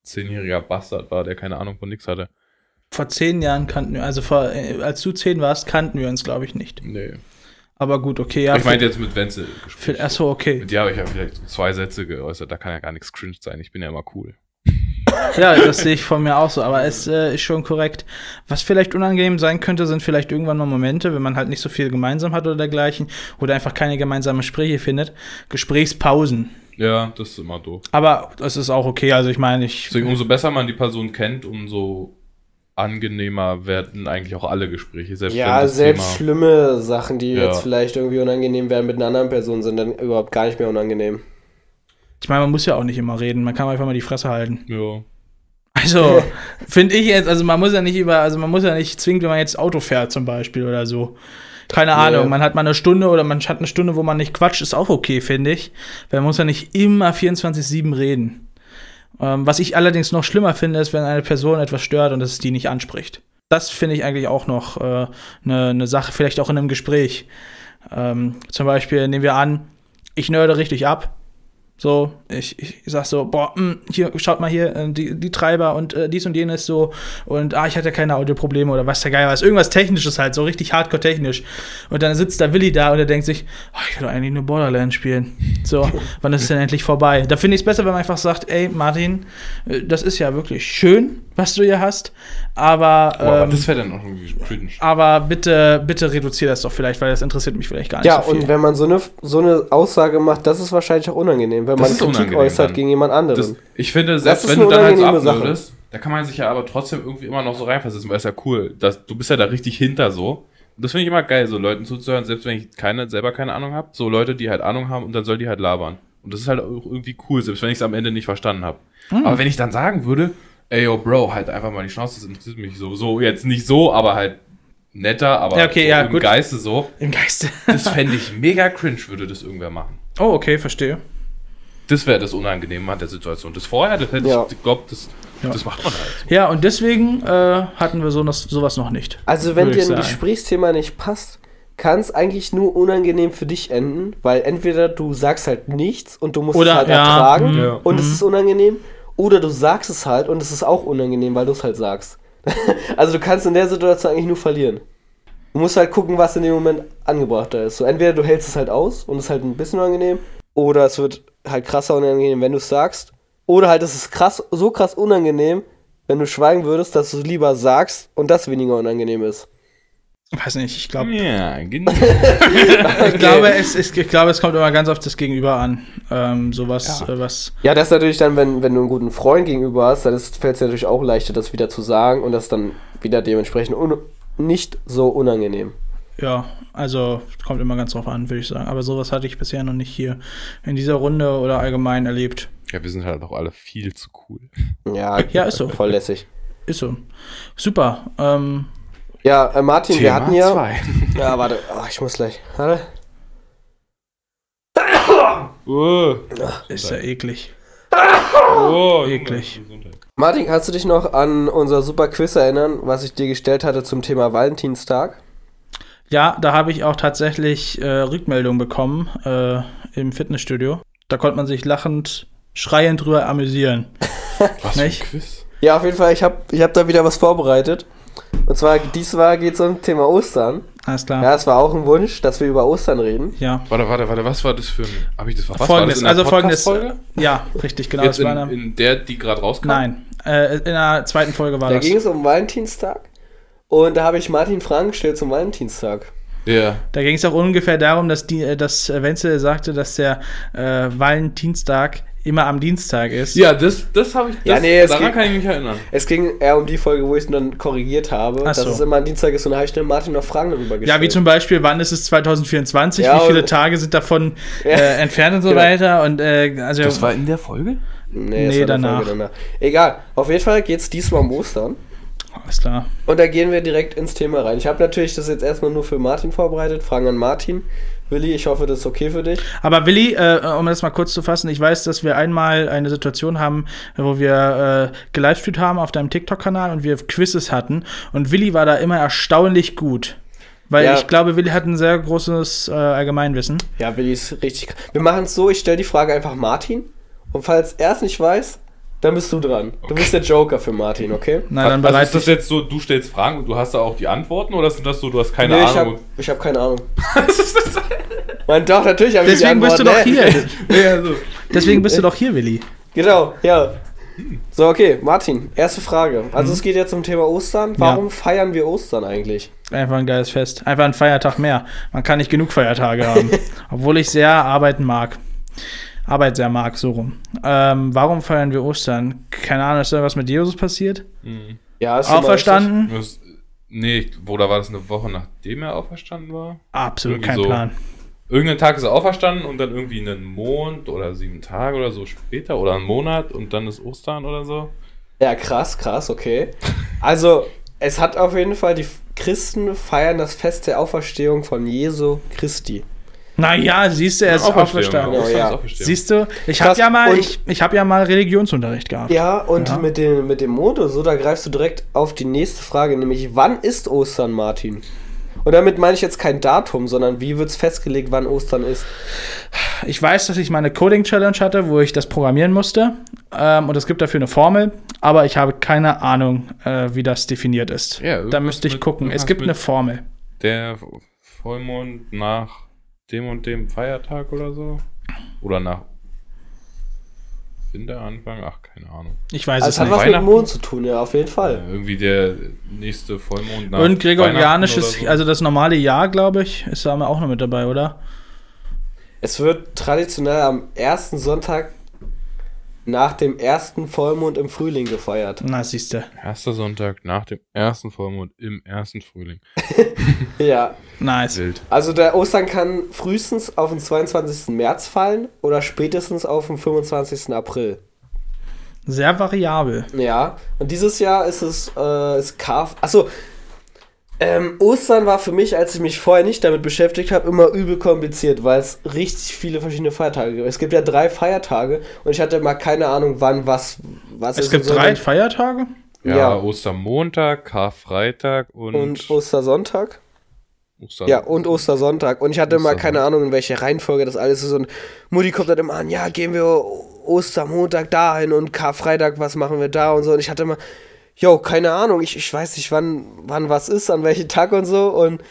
zehnjähriger Bastard war, der keine Ahnung von nix hatte. vor zehn Jahren kannten wir, also vor, äh, als du zehn warst, kannten wir uns, glaube ich, nicht. Nee. Aber gut, okay, ja. ich meinte jetzt mit Wenzel gesprochen. achso, okay. Mit dir habe ich ja vielleicht so zwei Sätze geäußert, da kann ja gar nichts cringe sein. Ich bin ja immer cool. Ja, das sehe ich von mir auch so, aber es äh, ist schon korrekt. Was vielleicht unangenehm sein könnte, sind vielleicht irgendwann mal Momente, wenn man halt nicht so viel gemeinsam hat oder dergleichen oder einfach keine gemeinsamen Gespräche findet. Gesprächspausen. Ja, das ist immer doof. Aber es ist auch okay, also ich meine, ich. Deswegen, umso besser man die Person kennt, umso angenehmer werden eigentlich auch alle Gespräche. Selbst Ja, selbst Thema, schlimme Sachen, die Ja. jetzt vielleicht irgendwie unangenehm wären mit einer anderen Person, sind dann überhaupt gar nicht mehr unangenehm. Ich meine, man muss ja auch nicht immer reden, man kann einfach mal die Fresse halten. Ja. Also, finde ich jetzt, also man muss ja nicht über, also man muss ja nicht zwingend, wenn man jetzt Auto fährt zum Beispiel oder so. Keine Nee. Ahnung, man hat mal eine Stunde oder man hat eine Stunde, wo man nicht quatscht, ist auch okay, finde ich. Weil man muss ja nicht immer 24-7 reden. Ähm, was ich allerdings noch schlimmer finde, ist, wenn eine Person etwas stört und es die nicht anspricht. Das finde ich eigentlich auch noch eine äh, ne Sache, vielleicht auch in einem Gespräch. Ähm, zum Beispiel nehmen wir an, ich nörde richtig ab. So, ich, ich sag so, boah, mh, hier, schaut mal hier, äh, die, die Treiber und äh, dies und jenes so. Und ah, ich hatte keine Audioprobleme oder was der Geil was. Irgendwas Technisches halt, so richtig hardcore technisch. Und dann sitzt da Willi da und er denkt sich, oh, ich will doch eigentlich nur Borderlands spielen. So, wann ist es denn endlich vorbei? Da finde ich es besser, wenn man einfach sagt, ey, Martin, äh, das ist ja wirklich schön, was du hier hast. Aber, Oh, aber ähm, das wäre dann auch irgendwie cringe. aber bitte, bitte reduziere das doch vielleicht, weil das interessiert mich vielleicht gar nicht Ja, so viel. und wenn man so eine, so eine Aussage macht, das ist wahrscheinlich auch unangenehm, wenn Das man Kritik äußert dann. gegen jemand anderen. Das, ich finde, Das selbst wenn du dann halt Sache. würdest, da kann man sich ja aber trotzdem irgendwie immer noch so reinversetzen, weil es ja cool, dass, du bist ja da richtig hinter so. Und das finde ich immer geil, so Leuten zuzuhören, selbst wenn ich keine, selber keine Ahnung habe. So Leute, die halt Ahnung haben und dann soll die halt labern. Und das ist halt auch irgendwie cool, selbst wenn ich es am Ende nicht verstanden habe. Hm. Aber wenn ich dann sagen würde, ey yo, Bro, halt einfach mal die Chance, das interessiert mich so, so, jetzt nicht so, aber halt netter, aber Ja, okay, so ja, im gut. Geiste so. Im Geiste. Das fände ich mega cringe, würde das irgendwer machen. oh, okay, verstehe. Das wäre das Unangenehme an der Situation. Das vorher, das hätte Ja. ich geglaubt, das, Ja. das macht man halt. Ja, und deswegen äh, hatten wir so, sowas noch nicht. Also wenn dir ein sagen. Gesprächsthema nicht passt, kann es eigentlich nur unangenehm für dich enden, weil entweder du sagst halt nichts und du musst Oder, es halt ja, ertragen mhm, und es ist unangenehm, oder du sagst es halt und es ist auch unangenehm, weil du es halt sagst. also du kannst in der Situation eigentlich nur verlieren. Du musst halt gucken, was in dem Moment angebrachter ist. So entweder du hältst es halt aus und es ist halt ein bisschen unangenehm, oder es wird halt krasser unangenehm, wenn du es sagst, oder halt es ist krass, so krass unangenehm, wenn du schweigen würdest, dass du es lieber sagst und das weniger unangenehm ist. Weiß nicht, ich glaube, Ja, genau. ich, glaube, es, ist, ich glaube, es kommt immer ganz auf das Gegenüber an. Ähm, sowas, Ja. äh, was. Ja, das ist natürlich dann, wenn, wenn du einen guten Freund gegenüber hast, dann fällt es dir natürlich auch leichter, das wieder zu sagen und das dann wieder dementsprechend un nicht so unangenehm. Ja, also kommt immer ganz drauf an, würde ich sagen. Aber sowas hatte ich bisher noch nicht hier in dieser Runde oder allgemein erlebt. ja, wir sind halt auch alle viel zu cool. Ja, Ja, ist so. voll lässig. Ist so. Super. Ähm, Ja, äh, Martin, wir hatten ja. zwei. Ja, warte. Oh, ich muss gleich. Warte. Oh, ist ja eklig. oh, Eklig. Martin, kannst du dich noch an unser super Quiz erinnern, was ich dir gestellt hatte zum Thema Valentinstag? Ja, da habe ich auch tatsächlich äh, Rückmeldung bekommen äh, im Fitnessstudio. Da konnte man sich lachend, schreiend drüber amüsieren. Was für ein? Quiz? Ja, auf jeden Fall, ich habe ich hab da wieder was vorbereitet. Und zwar, diesmal geht es um Thema Ostern. Alles klar. Ja, es war auch ein Wunsch, dass wir über Ostern reden. Ja. Warte, warte, warte, was war das für ein. Hab ich das was Folgendes, war das in der also folgendes. Podcast-Folge? Ja, richtig, genau. Jetzt das war in, eine, in der, die gerade rauskam? nein, äh, in der zweiten Folge war Da das. ging es um Valentinstag. Und da habe ich Martin Fragen gestellt zum Valentinstag. Ja. Da ging es auch ungefähr darum, dass, die, äh, dass äh, Wenzel sagte, dass der äh, Valentinstag immer am Dienstag ist. Ja, das, das habe ich. Das, Ja, nee, es daran geht- kann ich mich erinnern. Es ging eher um die Folge, wo ich ihn dann korrigiert habe, Ach dass so. es immer ein Dienstag ist und da habe ich dann Martin noch Fragen darüber gestellt. Ja, wie zum Beispiel, wann ist es 2024, Ja, wie viele Tage sind davon Ja. äh, entfernt und so Genau. weiter. Und äh, also Das war in der Folge? Nee, Nee, danach. Folge danach. Egal, auf jeden Fall geht es diesmal um Ostern. alles klar. Und da gehen wir direkt ins Thema rein. Ich habe natürlich das jetzt erstmal nur für Martin vorbereitet. Fragen an Martin. Willi, ich hoffe, das ist okay für dich. Aber Willi, äh, um das mal kurz zu fassen, ich weiß, dass wir einmal eine Situation haben, wo wir äh, gelivestreamt haben auf deinem TikTok-Kanal und wir Quizzes hatten. Und Willi war da immer erstaunlich gut. Weil Ja. ich glaube, Willi hat ein sehr großes äh, Allgemeinwissen. Ja, Willi ist richtig. Wir machen es so, ich stelle die Frage einfach Martin. Und falls er es nicht weiß, dann bist du dran. Du bist der Joker für Martin, okay? Na, dann also ist das jetzt so, du stellst Fragen und du hast da auch die Antworten oder sind das so, du hast keine nee, ich Ahnung? habe ich hab keine Ahnung. Nein, doch, natürlich habe ich die Deswegen bist du doch Antworten. hier. Ja, so. Deswegen bist du doch hier, Willi. Genau, ja. So, okay, Martin, erste Frage. Also es geht jetzt um Thema Ostern. Warum feiern wir Ostern eigentlich? Einfach ein geiles Fest. Einfach ein Feiertag mehr. Man kann nicht genug Feiertage haben. Obwohl ich sehr arbeiten mag. Arbeit sehr mag, so rum. Ähm, warum feiern wir Ostern? Keine Ahnung, ist da was mit Jesus passiert? Mhm. Ja, ist Auferstanden? Das- Nee, oder war das eine Woche nachdem er auferstanden war? Absolut Irgendwie kein so. Plan. Irgendeinen Tag ist er auferstanden und dann irgendwie einen Monat oder sieben Tage oder so später oder einen Monat und dann ist Ostern oder so. Ja, krass, krass, okay. Also, es hat auf jeden Fall, die Christen feiern das Fest der Auferstehung von Jesu Christi. Naja, siehst du, er ist auferstanden. Genau, ja. Siehst du, ich habe ja mal, ich, ich habe ja mal Religionsunterricht gehabt. Ja, und Ja. Mit, dem, mit dem Mond und so, da greifst du direkt auf die nächste Frage, nämlich wann ist Ostern, Martin? Und damit meine ich jetzt kein Datum, sondern wie wird es festgelegt, wann Ostern ist? Ich weiß, dass ich mal eine Coding-Challenge hatte, wo ich das programmieren musste. Ähm, und es gibt dafür eine Formel, aber ich habe keine Ahnung, äh, wie das definiert ist. Ja, da müsste ich mit- gucken. Es gibt eine Formel. Der Vollmond nach dem und dem Feiertag oder so? Oder nach Winteranfang? Ach, keine Ahnung. Ich weiß Also es es hat nicht. was mit dem? Mond zu tun, ja, auf jeden Fall. Äh, irgendwie der nächste Vollmond nach Und gregorianisches, so. also das normale Jahr, glaube ich, ist da auch noch mit dabei, oder? Es wird traditionell am ersten Sonntag nach dem ersten Vollmond im Frühling gefeiert. Na, siehst du. Erster Sonntag nach dem ersten Vollmond im ersten Frühling. Ja. Nice. Wild. Also der Ostern kann frühestens auf den 22. März fallen oder spätestens auf den 25. April. Sehr variabel. Ja. Und dieses Jahr ist es äh, ist Karf. Achso. Ähm, Ostern war für mich, als ich mich vorher nicht damit beschäftigt habe, immer übel kompliziert, weil es richtig viele verschiedene Feiertage gibt. Es gibt ja drei Feiertage und ich hatte mal keine Ahnung, wann was was Es ist gibt so. drei Feiertage. Ja, Ja. Ostermontag, Karfreitag und, und Ostersonntag. Oster Ja, und Ostersonntag. Und ich hatte mal Ostersonntag. keine Ahnung, in welche Reihenfolge das alles ist. Und Mutti kommt dann immer an, ja, gehen wir Ostermontag dahin und Karfreitag, was machen wir da und so. Und ich hatte immer, yo, keine Ahnung, ich, ich weiß nicht, wann, wann was ist, an welchem Tag und so. Und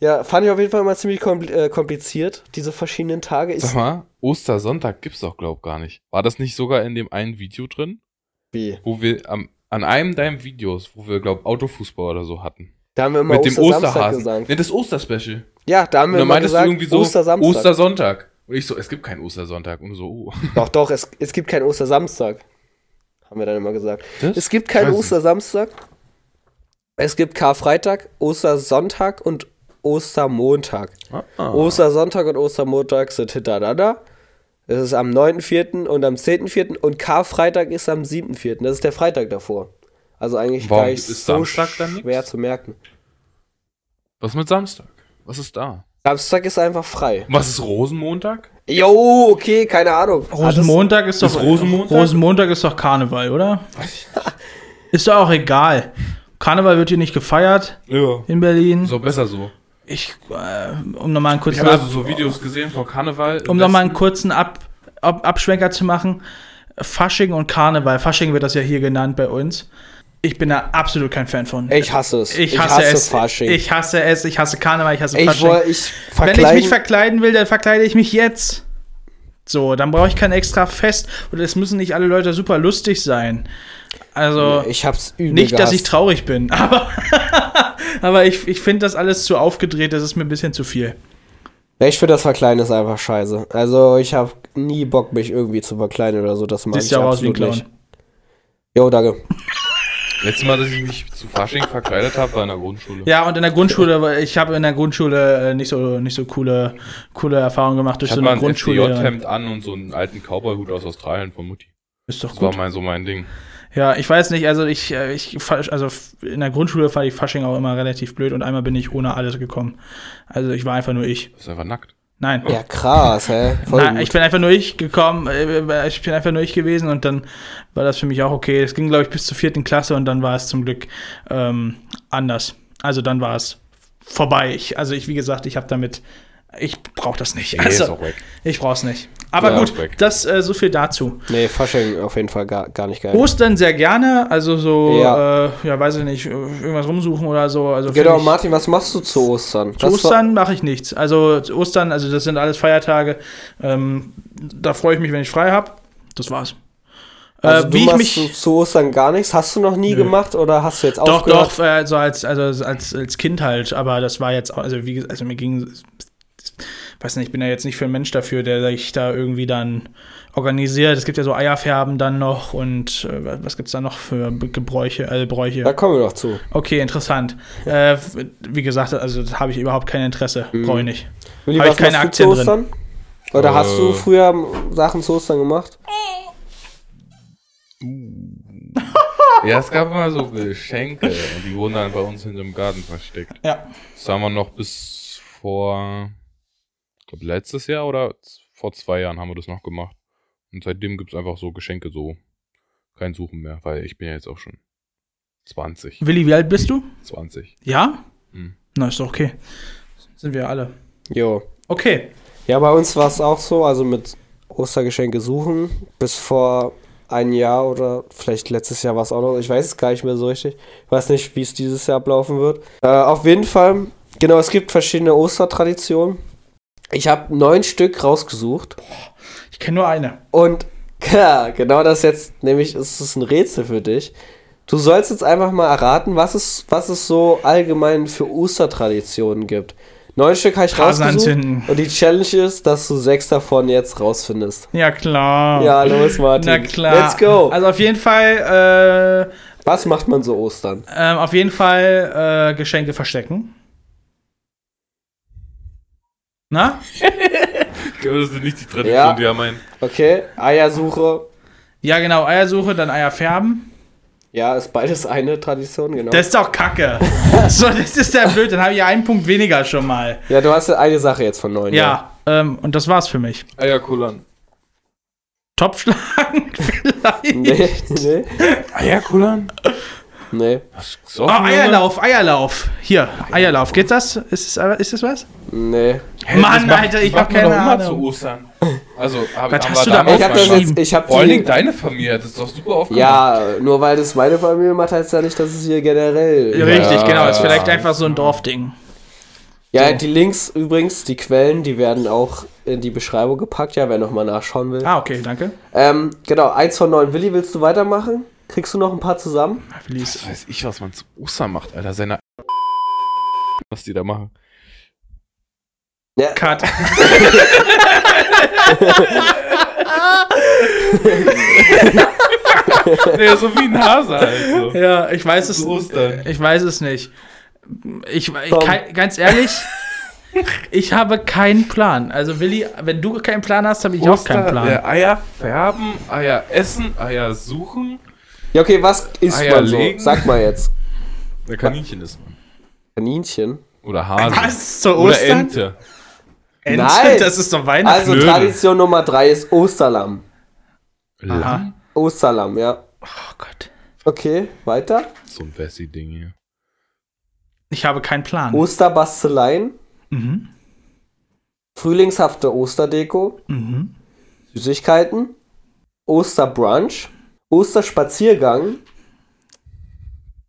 ja, fand ich auf jeden Fall immer ziemlich äh, kompliziert, diese verschiedenen Tage. Sag mal, Ostersonntag gibt's doch, glaub gar nicht. War das nicht sogar in dem einen Video drin? wie? Wo wir am, an einem deinem Videos, wo wir, glaub, Autofußball oder so hatten. Da haben wir immer Mit dem Ostersamstag Osterhasen. gesagt. Ne, das Osterspecial. Ja, da haben Und wir dann immer meintest gesagt, du irgendwie so Ostersamstag. Ostersonntag. Und ich so, es gibt keinen Ostersonntag. Und so, oh. Doch, doch, es, es gibt keinen Ostersamstag. Haben wir dann immer gesagt. Das? Es gibt keinen. Ostersamstag. Es gibt Karfreitag, Ostersonntag und Ostermontag. Ah. Ostersonntag und Ostermontag sind hintereinander. Es ist am 9.4. und am 10.4. und Karfreitag ist am 7.4. Das ist der Freitag davor. Also eigentlich Warum gar nicht ist so Samstag dann nix? schwer zu merken. Was mit Samstag? Was ist da? Samstag ist einfach frei. Was ist Rosenmontag? Jo, okay, keine Ahnung. Rosenmontag ist doch ist Rosenmontag? Rosenmontag ist doch Karneval, oder? Ist doch auch egal. Karneval wird hier nicht gefeiert Ja. in Berlin. So besser so. Ich, äh, um nochmal einen Ich kurzen, habe also so Videos gesehen von Karneval. um noch mal einen kurzen Ab, Ab, Abschwenker zu machen. Fasching und Karneval. Fasching wird das ja hier genannt bei uns. Ich bin da absolut kein Fan von. Ich hasse es. Ich hasse, es. Fasching. Ich hasse es. Ich hasse Karneval. Ich hasse ich, Fasching. woll- ich Wenn ich mich verkleiden will, dann verkleide ich mich jetzt. So, dann brauche ich kein extra Fest. Und es müssen nicht alle Leute super lustig sein. Also, Ich hab's übel nicht, dass ich traurig bin, aber, aber ich, ich finde das alles zu aufgedreht. Das ist mir ein bisschen zu viel. Ich finde das Verkleiden ist einfach scheiße. Also ich habe nie Bock, mich irgendwie zu verkleiden oder so. Das Siehst ich ja auch aus wie ein absolut Clown. nicht. Jo, danke. Letztes Mal, dass ich mich zu Fasching verkleidet habe, war in der Grundschule. Ja, und in der Grundschule, ich habe in der Grundschule äh, nicht so, nicht so coole, coole Erfahrungen gemacht durch Ich so hatte mal eine ein Grundschule. FDJ-Hemd an und so einen alten Cowboy-Hut aus Australien von Mutti. Ist doch Das war gut. mal so mein Ding. Ja, ich weiß nicht, also ich, äh, ich, also in der Grundschule fand ich Fasching auch immer relativ blöd und einmal bin ich ohne alles gekommen. Also ich war einfach nur ich. Das ist einfach nackt. Nein. Ja, krass, hä? Voll Nein, gut. ich bin einfach nur ich gekommen, äh, ich bin einfach nur ich gewesen und dann war das für mich auch okay. Es ging, glaube ich, bis zur vierten Klasse und dann war es zum Glück ähm, anders. Also dann war es vorbei. Ich, also ich, wie gesagt, ich habe damit, ich brauche das nicht. Nee, ist Also, auch weg. ich brauche es nicht. Aber Ja, gut, das äh, so viel dazu. nee, Fasching auf jeden Fall gar, gar nicht geil. Ostern sehr gerne, also so, Ja. äh, ja weiß ich nicht, äh, irgendwas rumsuchen oder so. Also Genau, ich- Martin, was machst du zu Ostern? Zu Ostern mache ich nichts. Also Ostern, also das sind alles Feiertage. Ähm, da freue ich mich, wenn ich frei habe. Das war's. Also äh, du wie ich machst mich. zu, Ostern gar nichts? Hast du noch nie Nö. gemacht oder hast du jetzt Doch, aufgehört? doch, äh, so als, also als, als Kind halt, aber das war jetzt, auch- also wie gesagt, also mir ging, weiß nicht, ich bin ja jetzt nicht für ein Mensch dafür, der sich da irgendwie dann organisiert. Es gibt ja so Eierfärben dann noch und äh, was gibt's da noch für Gebräuche, äh, Bräuche? Da kommen wir doch zu. Okay, interessant. Äh, wie gesagt, also da habe ich überhaupt kein Interesse, Mhm. brauche ich nicht. Willi, Hab was ich keine Aktien zu Ostern? Oder hast du Äh. früher Sachen zu Ostern gemacht? Ja, es gab immer so Geschenke und die wurden dann bei uns hinterm Garten versteckt. Ja. Das haben wir noch bis vor, ich glaube letztes Jahr oder vor zwei Jahren haben wir das noch gemacht. Und seitdem gibt es einfach so Geschenke so. Kein Suchen mehr, weil ich bin ja jetzt auch schon 20. Willi, wie alt bist du? 20. Ja? Hm. Na, ist doch okay. Sind wir alle. Jo. Okay. Ja, bei uns war es auch so, also mit Ostergeschenke suchen. Bis vor ein Jahr oder vielleicht letztes Jahr war es auch noch. Ich weiß es gar nicht mehr so richtig. Ich weiß nicht, wie es dieses Jahr ablaufen wird. Äh, auf jeden Fall, genau, es gibt verschiedene Ostertraditionen. Ich habe neun Stück rausgesucht. Ich kenne nur eine. Und ja, genau das jetzt, nämlich ist es ein Rätsel für dich. Du sollst jetzt einfach mal erraten, was es, was es so allgemein für Ostertraditionen gibt. Neun Stück habe ich Hasen rausgesucht. anzünden. Und die Challenge ist, dass du sechs davon jetzt rausfindest. Ja, klar. Ja, los, Martin. Na klar. Let's go. Also auf jeden Fall, äh, Was macht man so Ostern? ähm, auf jeden Fall äh, Geschenke verstecken. Na? Ich glaube, das ist nicht die Tradition, Ja. die haben ein. Okay, Eiersuche. Ja, genau, Eiersuche, dann Eier färben. Ja, ist beides eine Tradition, genau. Das ist doch kacke. so, das ist ja blöd, dann habe ich ja einen Punkt weniger schon mal. ja, du hast ja eine Sache jetzt von neun. Ja, ähm, und das war's für mich. Eierkullern. Topfschlagen vielleicht. Nee, nee, Eierkullern? Nee, So Oh, Eierlauf, Eierlauf. Hier, Eierlauf. Geht das? Ist es, ist es was? nee. Mann, Alter, ich hab keine Ahnung. zu Ostern. Also, hab, Was hast du da Ich habe das mal- jetzt, ich habe Vor allen Dingen deine Familie hat das doch super aufgemacht. Ja, nur weil das meine Familie macht, heißt ja nicht, dass es hier generell. Richtig, Ja. genau. Ist vielleicht einfach so ein Dorfding. Ja, So. die Links übrigens, die Quellen, die werden auch in die Beschreibung gepackt, ja, wer nochmal nachschauen will. Ah, okay, danke. Ähm, genau, eins von neun. Willi, willst du weitermachen? Kriegst du noch ein paar zusammen? Was weiß ich, was man zu Ostern macht, Alter. Seine. Was die da machen. Ja, Cut. nee, so wie ein Hase halt. So. Ja, ich weiß es. Ostern. Ich weiß es nicht. Ich, ich kein, ganz ehrlich, ich habe keinen Plan. Also Willi, wenn du keinen Plan hast, habe ich auch keinen Plan. Äh, Eier färben, Eier essen, Eier suchen. Ja okay, was isst Eier man so? legen. Sag mal jetzt. Oder Kaninchen ist man. Kaninchen. Oder Hase. Was? Zur Oder Ostern? Ente. Ente? Nein. Das ist doch Weihnachten. Also. Tradition Nummer drei ist Osterlamm. Lamm? Osterlamm, ja. oh Gott. Okay, weiter. So ein Bessie-Ding hier. Ich habe keinen Plan. Osterbasteleien. Mhm. Frühlingshafte Osterdeko. Mhm. Süßigkeiten. Osterbrunch. Osterspaziergang.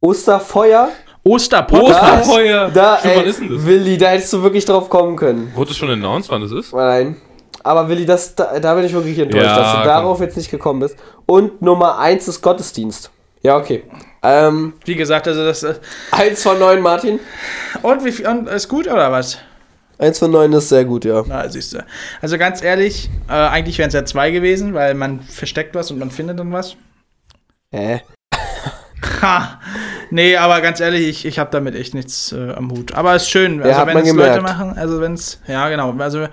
Osterfeuer. Osterpodcast. Osterfeuer. Da, wann ey, ist denn das? Willi, da hättest du wirklich drauf kommen können. Wurde schon announced, wann das ist? Nein. Aber Willi, das, da, da bin ich wirklich enttäuscht, Ja, dass du komm. darauf jetzt nicht gekommen bist. Und Nummer eins ist Gottesdienst. Ja, okay. Ähm, Wie gesagt, also das. äh, eins von neun, Martin. Und wie viel? Und ist gut oder was? Eins von neun ist sehr gut, ja. Na, siehst du. Also ganz ehrlich, äh, eigentlich wären es ja zwei gewesen, weil man versteckt was und man findet dann was. Hä? Ha! Nee, aber ganz ehrlich, ich, ich habe damit echt nichts äh, am Hut. Aber es ist schön, Ja, also hat wenn es Leute machen, also wenn es, ja genau, also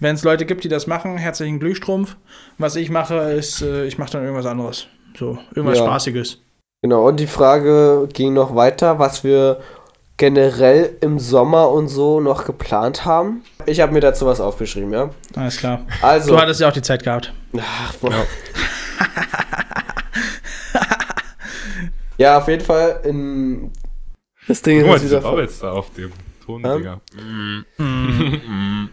wenn es Leute gibt, die das machen, herzlichen Glühstrumpf. Was ich mache, ist, äh, ich mache dann irgendwas anderes. So, irgendwas Ja. Spaßiges. Genau, und die Frage ging noch weiter, was wir generell im Sommer und so noch geplant haben. Ich habe mir dazu was aufgeschrieben, ja. Alles klar. Also, Du hattest ja auch die Zeit gehabt. Ach, boah. ja, auf jeden Fall in das Ding Guck mal, ist diese wieder voll. Bubbles da auf dem Ton, Ja? Digga.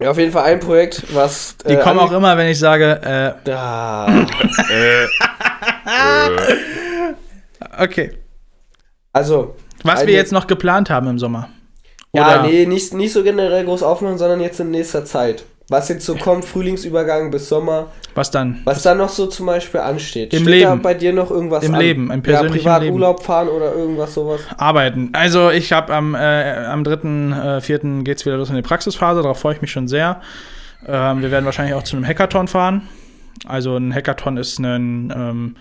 Ja, auf jeden Fall ein Projekt, was Die äh, kommen auch immer, wenn ich sage, äh, da. äh, okay. Also, Was wir jetzt noch geplant haben im Sommer. ja, Oder- nee, nicht, nicht so generell groß aufmachen, sondern jetzt in nächster Zeit. Was jetzt so kommt, Frühlingsübergang bis Sommer, Was dann? was da noch so zum Beispiel ansteht. Im Steht da Leben. bei dir noch irgendwas Im an? Leben, im ja, persönlichen privat Leben. Urlaub fahren oder irgendwas sowas. Arbeiten. Also ich habe am, äh, am 3.4. Äh, geht's wieder los in die Praxisphase, darauf freue ich mich schon sehr. Ähm, wir werden wahrscheinlich auch zu einem Hackathon fahren. Also ein Hackathon ist ein, ähm,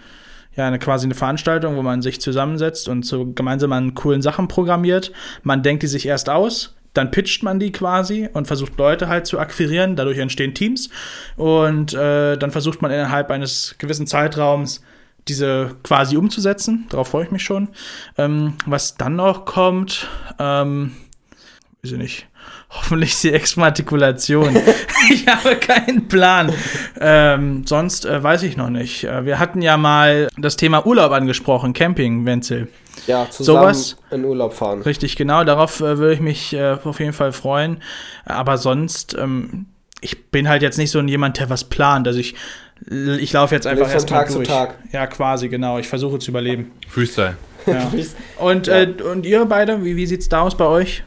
ja, eine, quasi eine Veranstaltung, wo man sich zusammensetzt und so gemeinsam an coolen Sachen programmiert. Man denkt die sich erst aus, dann pitcht man die quasi und versucht Leute halt zu akquirieren. Dadurch entstehen Teams und äh, dann versucht man innerhalb eines gewissen Zeitraums diese quasi umzusetzen. Darauf freue ich mich schon. Ähm, was dann noch kommt, ähm, weiß ich nicht. Hoffentlich die Exmatrikulation. ich habe keinen Plan. Ähm, sonst äh, weiß ich noch nicht. Äh, wir hatten ja mal das Thema Urlaub angesprochen, Camping, Wenzel. Ja, zusammen Sowas? in Urlaub fahren. Richtig, genau. Darauf äh, würde ich mich äh, auf jeden Fall freuen. Aber sonst, ähm, ich bin halt jetzt nicht so ein jemand, der was plant. Also ich, ich laufe jetzt einfach erstmal Tag zu durch. Tag. Ja, quasi, genau. Ich versuche zu überleben. Freestyle. Ja. Und, Ja. äh, und ihr beide, wie, wie sieht's da aus bei euch?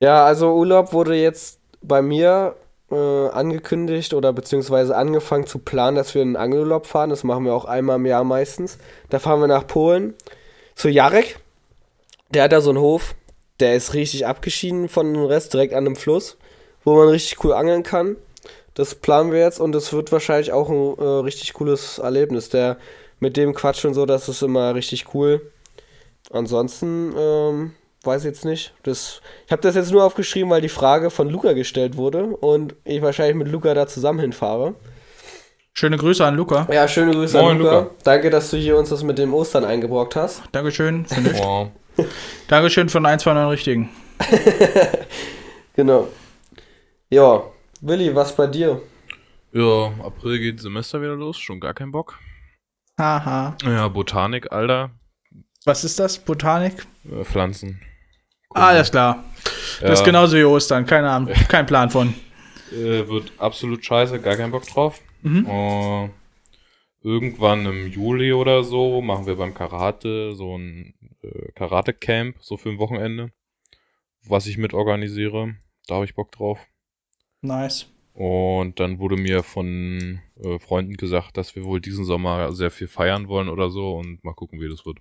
Ja, also Urlaub wurde jetzt bei mir äh, angekündigt oder beziehungsweise angefangen zu planen, dass wir in einen Angelurlaub fahren. Das machen wir auch einmal im Jahr meistens. Da fahren wir nach Polen zu Jarek. Der hat da so einen Hof der ist richtig abgeschieden von dem Rest, direkt an einem Fluss, wo man richtig cool angeln kann. Das planen wir jetzt und es wird wahrscheinlich auch ein äh, richtig cooles Erlebnis. Der mit dem Quatsch und so, das ist immer richtig cool. Ansonsten, ähm, weiß ich jetzt nicht. Das, ich habe das jetzt nur aufgeschrieben, weil die Frage von Luca gestellt wurde und ich wahrscheinlich mit Luca da zusammen hinfahre. Schöne Grüße an Luca. Ja, schöne Grüße Moin, an Luca. Luca. Danke, dass du hier uns das mit dem Ostern eingebrockt hast. Dankeschön. Für. Wow. Dankeschön von ein, zwei neuen Richtigen. Genau. Ja, Willi, was bei dir? Ja, April geht Semester wieder los, schon gar kein Bock. Haha. Ja, Botanik, Alter. Was ist das? Botanik? Äh, Pflanzen. Alles klar. Ja, Das ist genauso wie Ostern. Keine Ahnung. Kein Plan von. äh, wird absolut scheiße, gar keinen Bock drauf. Mhm. Äh, irgendwann im Juli oder so machen wir beim Karate so ein äh, Karate-Camp, so für ein Wochenende, was ich mit organisiere. Da habe ich Bock drauf. Nice. Und dann wurde mir von äh, Freunden gesagt, dass wir wohl diesen Sommer sehr viel feiern wollen oder so und mal gucken, wie das wird.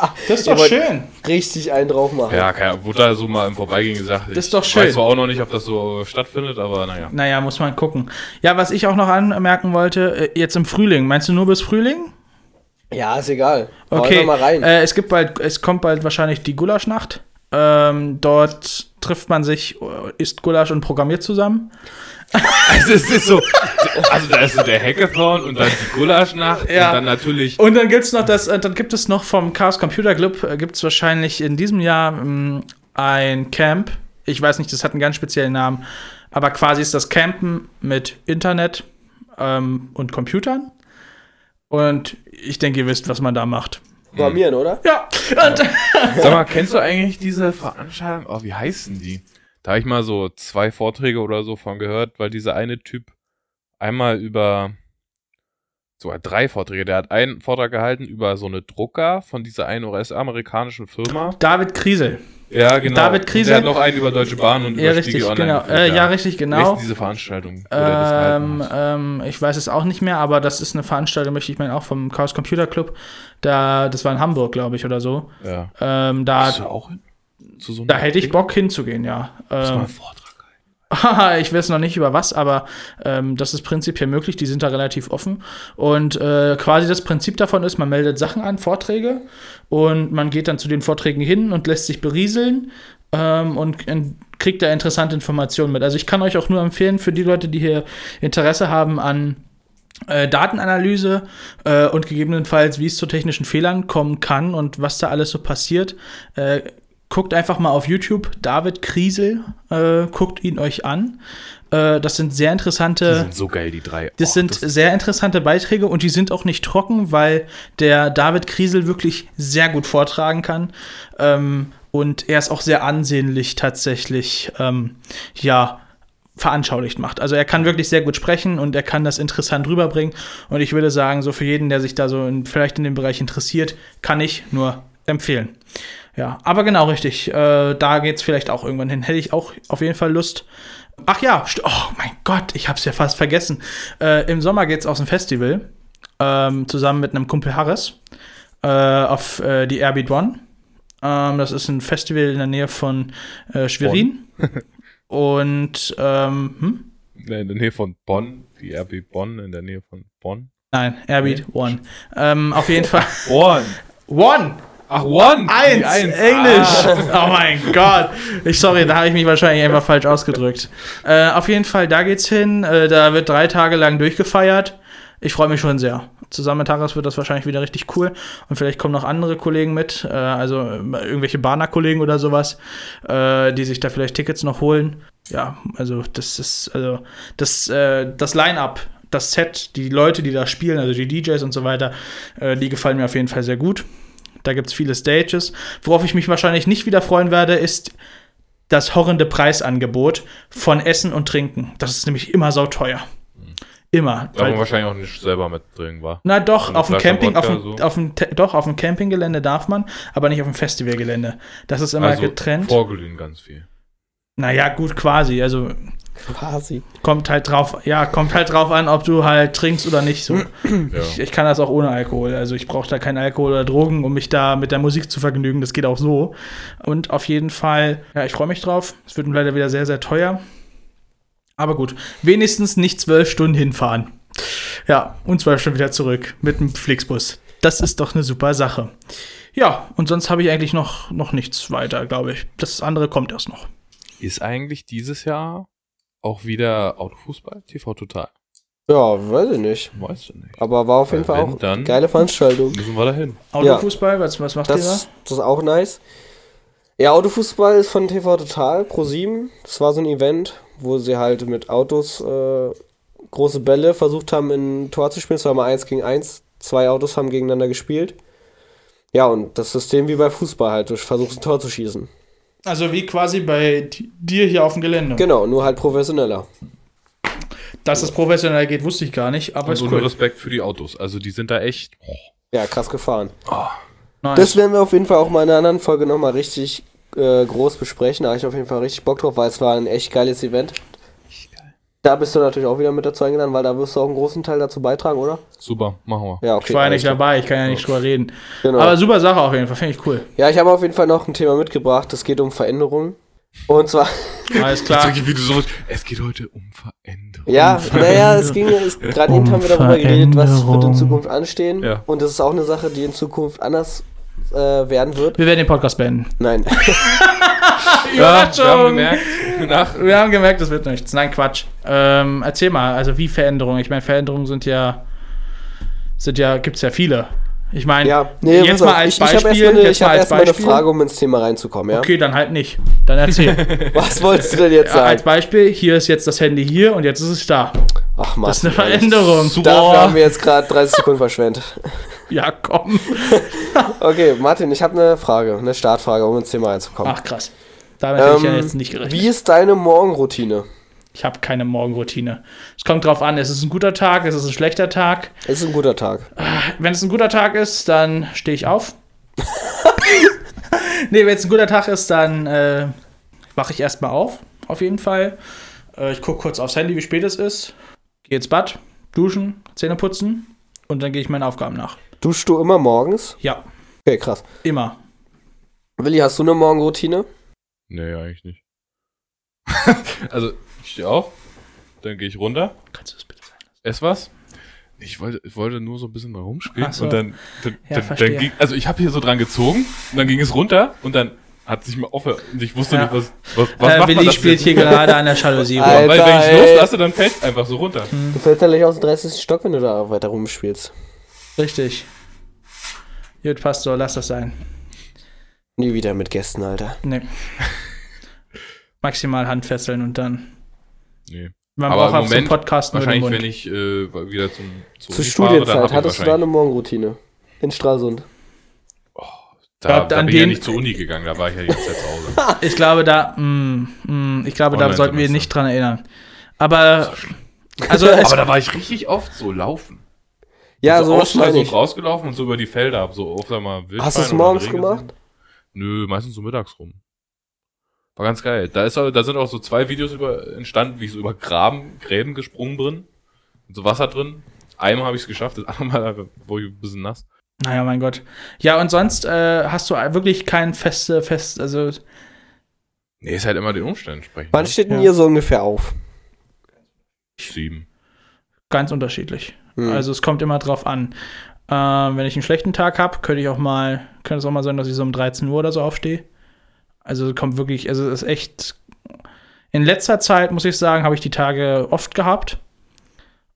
Das ist doch schön. Richtig einen drauf machen. Ja, keine, wurde da so mal im Vorbeigehen gesagt. Das ist doch schön. Ich weiß zwar auch noch nicht, ob das so stattfindet, aber naja. Naja, muss man gucken. Ja, was ich auch noch anmerken wollte, äh, jetzt im Frühling. Meinst du nur bis Frühling? Ja, ist egal. Okay. mal rein. Äh, es gibt bald, es kommt bald wahrscheinlich die Gulaschnacht. Ähm, dort trifft man sich, äh, isst Gulasch und programmiert zusammen. Also es ist so, also da ist so der Hackathon und dann die Gulaschnacht Ja. und dann natürlich Und dann gibt's noch das, äh, dann gibt es noch vom Chaos Computer Club, äh, gibt es wahrscheinlich in diesem Jahr ähm, ein Camp. Ich weiß nicht, das hat einen ganz speziellen Namen, aber quasi ist das Campen mit Internet ähm, und Computern. Und ich denke, ihr wisst, was man da macht. Programmieren, oder? Ja, und, Sag mal, kennst du eigentlich diese Veranstaltung? Oh, wie heißen die? Da habe ich mal so zwei Vorträge oder so von gehört, weil dieser eine Typ einmal über sogar drei Vorträge, der hat einen Vortrag gehalten über so eine Drucker von dieser einen US-amerikanischen Firma. David Kriesel. Ja, genau. David Und Kriesel? Der hat noch einen über Deutsche Bahn und Ja, über richtig, Spiegel Online. genau. Äh, ja, richtig, Wie genau. heißt diese Veranstaltung? Ähm, ähm, ich weiß es auch nicht mehr, aber das ist eine Veranstaltung, möchte ich meinen, auch vom Chaos Computer Club. Da, das war in Hamburg, glaube ich, oder so. ja. Ähm, da, du auch hin? So da hätte ich? Bock hinzugehen, ja. Mal Ähm, einen Vortrag ich weiß noch nicht über was, aber ähm, das ist prinzipiell möglich. Die sind da relativ offen. Und äh, quasi das Prinzip davon ist, man meldet Sachen an, Vorträge, und man geht dann zu den Vorträgen hin und lässt sich berieseln ähm, und kriegt da interessante Informationen mit. Also ich kann euch auch nur empfehlen, für die Leute, die hier Interesse haben an äh, Datenanalyse äh, und gegebenenfalls, wie es zu technischen Fehlern kommen kann und was da alles so passiert. Äh, guckt einfach mal auf YouTube David Kriesel, äh, guckt ihn euch an. Äh, das sind sehr Die interessante. sind so geil, die drei. Das Oh, sind sehr interessante Beiträge und die sind auch nicht trocken, weil der David Kriesel wirklich sehr gut vortragen kann. Ähm, und er ist auch sehr ansehnlich tatsächlich, ähm, ja, veranschaulicht macht. Also er kann wirklich sehr gut sprechen und er kann das interessant rüberbringen. Und ich würde sagen, so für jeden, der sich da so in, vielleicht in dem Bereich interessiert, kann ich nur empfehlen. Ja, aber genau richtig. Äh, da geht's vielleicht auch irgendwann hin. Hätte ich auch auf jeden Fall Lust. Ach ja, oh mein Gott, ich hab's ja fast vergessen. Äh, Im Sommer geht's aus dem Festival ähm, zusammen mit einem Kumpel Harris äh, auf äh, die Airbeat One. Ähm, das ist ein Festival in der Nähe von äh, Schwerin. Und ähm, hm? In der Nähe von Bonn, die RB Bonn, in der Nähe von Bonn. nein, Airbeat One. Ähm, auf jeden Fall. Bonn! One! Ach, One! Die Eins, Englisch. Ah. Oh mein Gott. Ich sorry, da habe ich mich wahrscheinlich einfach falsch ausgedrückt. Äh, auf jeden Fall, da geht's hin. Äh, da wird drei Tage lang durchgefeiert. Ich freue mich schon sehr. Zusammen mit Taras wird das wahrscheinlich wieder richtig cool. Und vielleicht kommen noch andere Kollegen mit, äh, also äh, irgendwelche Bahner-Kollegen oder sowas, äh, die sich da vielleicht Tickets noch holen. Ja, also das ist, also das, äh, das Line-Up, das Set, die Leute, die da spielen, also die DJs und so weiter, äh, die gefallen mir auf jeden Fall sehr gut. Da gibt es viele Stages. Worauf ich mich wahrscheinlich nicht wieder freuen werde, ist das horrende Preisangebot von Essen und Trinken. Das ist nämlich immer sauteuer. Immer. Weil, wahrscheinlich auch nicht selber mit drin war. na doch, auf dem Camping, auf dem, so. auf dem, doch, auf dem Campinggelände darf man, aber nicht auf dem Festivalgelände. Das ist immer also getrennt. vorglühen ganz viel. Naja, gut, quasi. Also Quasi. kommt halt drauf, ja, kommt halt drauf an, ob du halt trinkst oder nicht so. Ja. Ich, ich kann das auch ohne Alkohol. Also ich brauche da keinen Alkohol oder Drogen, um mich da mit der Musik zu vergnügen. Das geht auch so. Und auf jeden Fall, ja, ich freue mich drauf. Es wird leider wieder sehr, sehr teuer. Aber gut, wenigstens nicht zwölf Stunden hinfahren. Ja, und zwölf Stunden wieder zurück mit dem Flixbus. Das ist doch eine super Sache. Ja, und sonst habe ich eigentlich noch, noch nichts weiter, glaube ich. Das andere kommt erst noch. Ist eigentlich dieses Jahr auch wieder Autofußball? TV Total. Ja, weiß ich nicht. Weißt du nicht. Aber war auf jeden Weil Fall wenn, auch dann- eine geile Veranstaltung. Müssen wir dahin. Autofußball, was, was macht ihr da? Das, das ist auch nice. Ja, Autofußball ist von TV Total, Pro 7. Das war so ein Event, wo sie halt mit Autos äh, große Bälle versucht haben, in ein Tor zu spielen. Es war mal 1 gegen 1. Zwei Autos haben gegeneinander gespielt. Ja, und das System wie bei Fußball halt. Du versuchst ein Tor zu schießen. Also wie quasi bei di- dir hier auf dem Gelände. Genau, nur halt professioneller. Dass es professionell geht, wusste ich gar nicht, aber Und ist so cool. nur Respekt für die Autos. Also die sind da echt. Ja, krass gefahren. Nice. Das werden wir auf jeden Fall auch mal in einer anderen Folge nochmal richtig äh, groß besprechen. Da habe ich auf jeden Fall richtig Bock drauf, weil es war ein echt geiles Event. Da bist du natürlich auch wieder mit dazu eingeladen, weil da wirst du auch einen großen Teil dazu beitragen, oder? Super, machen wir. Ja, okay. ich war ja nicht dabei, ich kann ja nicht drüber reden. Genau. Aber super Sache auf jeden Fall, finde ich cool. Ja, ich habe auf jeden Fall noch ein Thema mitgebracht. Es geht um Veränderungen. Und zwar, Alles klar. wie du so. Es geht heute um Veränderung. ja, naja, es ging, es, gerade eben Um haben wir darüber geredet, was wird in. Zukunft anstehen. Ja. Und das ist auch eine Sache, die in Zukunft anders äh, werden wird. Wir werden den Podcast beenden. Nein. Ja, wir haben gemerkt, nach, Wir haben gemerkt, das wird nichts. Nein, Quatsch. Ähm, erzähl mal, also wie Veränderungen? Ich meine, Veränderungen sind ja, sind ja, gibt's ja viele. Ich meine, Ja, nee, jetzt mal als ich, ich habe Beispiel, erstmal eine, jetzt ich mal hab als erst mal eine Beispiel. Frage, um ins Thema reinzukommen, ja? Okay, dann halt nicht. Dann erzähl. Was wolltest du denn jetzt Ja, als sagen? Beispiel, hier ist jetzt das Handy hier und jetzt ist es da. Ach, Mann. Das ist eine Veränderung. Dafür haben wir jetzt gerade 30 Sekunden verschwendet. Ja, komm. Okay, Martin, ich habe eine Frage, eine Startfrage, um ins Thema reinzukommen. Ach krass. Damit hätte ich ja Ähm, jetzt nicht gerechnet. Wie ist deine Morgenroutine? Ich habe keine Morgenroutine. Es kommt drauf an, ist es ein guter Tag, ist es ein schlechter Tag. Es ist ein guter Tag. Wenn es ein guter Tag ist, dann stehe ich auf. nee, wenn es ein guter Tag ist, dann äh, wache ich erstmal auf, auf jeden Fall. Äh, ich gucke kurz aufs Handy, wie spät es ist. Gehe ins Bad, duschen, Zähne putzen und dann gehe ich meinen Aufgaben nach. Duschst du immer morgens? Ja, Okay, krass. immer. Willi, hast du eine Morgenroutine? Nee, eigentlich nicht. also, ich stehe auf, dann gehe ich runter, Kannst du das bitte sein? ess was. Ich wollte, ich wollte nur so ein bisschen rumspielen Ach so. und dann, dann, Ja, dann, dann ging, also ich habe hier so dran gezogen und dann ging es runter und dann hat sich mal aufgehört und ich wusste Ja. nicht, was, was, was Äh, macht man Willi das spielt jetzt? hier gerade an der Jalousie rum. Alter, Weil wenn ich loslasse, dann fällt es einfach so runter. Du fällst ja gleich aus dem 30. Stock, wenn du da weiter rumspielst. Richtig. Gut, passt so, lass das sein. Nie wieder mit Gästen, Alter. Nee. Maximal Handfesseln und dann. Nee. Man Aber braucht im auch zum Moment Podcast Wahrscheinlich, wenn ich äh, wieder zum zur Zur fahre, Studienzeit hattest du da eine Morgenroutine? In Stralsund. Da, da an bin ich ja nicht zur Uni gegangen, da war ich ja die ganze Zeit zu Hause. Ich glaube, da, mm, mm, ich glaube, da sollten wir nicht dran erinnern. Aber, also, Aber da war ich richtig oft so laufen. Ja, so so aus was meine Stralsund ich. rausgelaufen und so über die Felder, hab so auf sag mal Wildschwein Hast du es morgens gemacht? Nö, meistens so mittags rum. War ganz geil. Da, ist, da sind auch so zwei Videos über, entstanden, wie ich so über Graben, Gräben gesprungen bin. Mit so Wasser drin. Einmal habe ich es geschafft, das andere Mal wurde ich ein bisschen nass. Naja, mein Gott. Ja, und sonst äh, hast du wirklich kein feste, fest, also, Nee, ist halt immer den Umständen entsprechend. Wann ne? steht denn Ja. ihr so ungefähr auf? Sieben. ganz unterschiedlich. Hm. Also, es kommt immer drauf an. Ähm, wenn ich einen schlechten Tag habe, könnte ich auch mal, könnte es auch mal sein, dass ich so um 13 Uhr oder so aufstehe. Also, es kommt wirklich, also, es ist echt. In letzter Zeit, muss ich sagen, habe ich die Tage oft gehabt.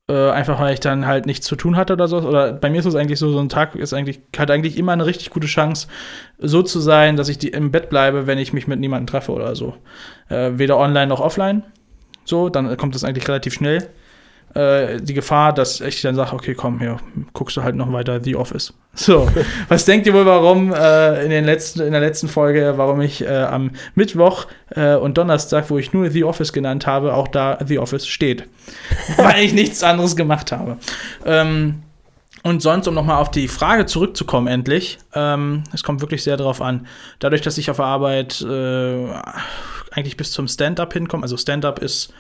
Äh, einfach weil ich dann halt nichts zu tun hatte oder so. Oder bei mir ist es eigentlich so, so ein Tag ist eigentlich, hat eigentlich immer eine richtig gute Chance, so zu sein, dass ich die im Bett bleibe, wenn ich mich mit niemandem treffe oder so. Äh, weder online noch offline. So, dann kommt das eigentlich relativ schnell. Äh, die Gefahr, dass ich dann sage, okay, komm, hier, guckst du halt noch weiter The Office. So, was denkt ihr wohl, warum äh, in, den letzten, in der letzten Folge, warum ich äh, am Mittwoch äh, und Donnerstag, wo ich nur The Office genannt habe, auch da The Office steht? Weil ich nichts anderes gemacht habe. Ähm, und sonst, um nochmal auf die Frage zurückzukommen, endlich, ähm, es kommt wirklich sehr darauf an. Dadurch, dass ich auf der Arbeit äh, eigentlich bis zum Stand-up hinkommen. Also Stand-up ist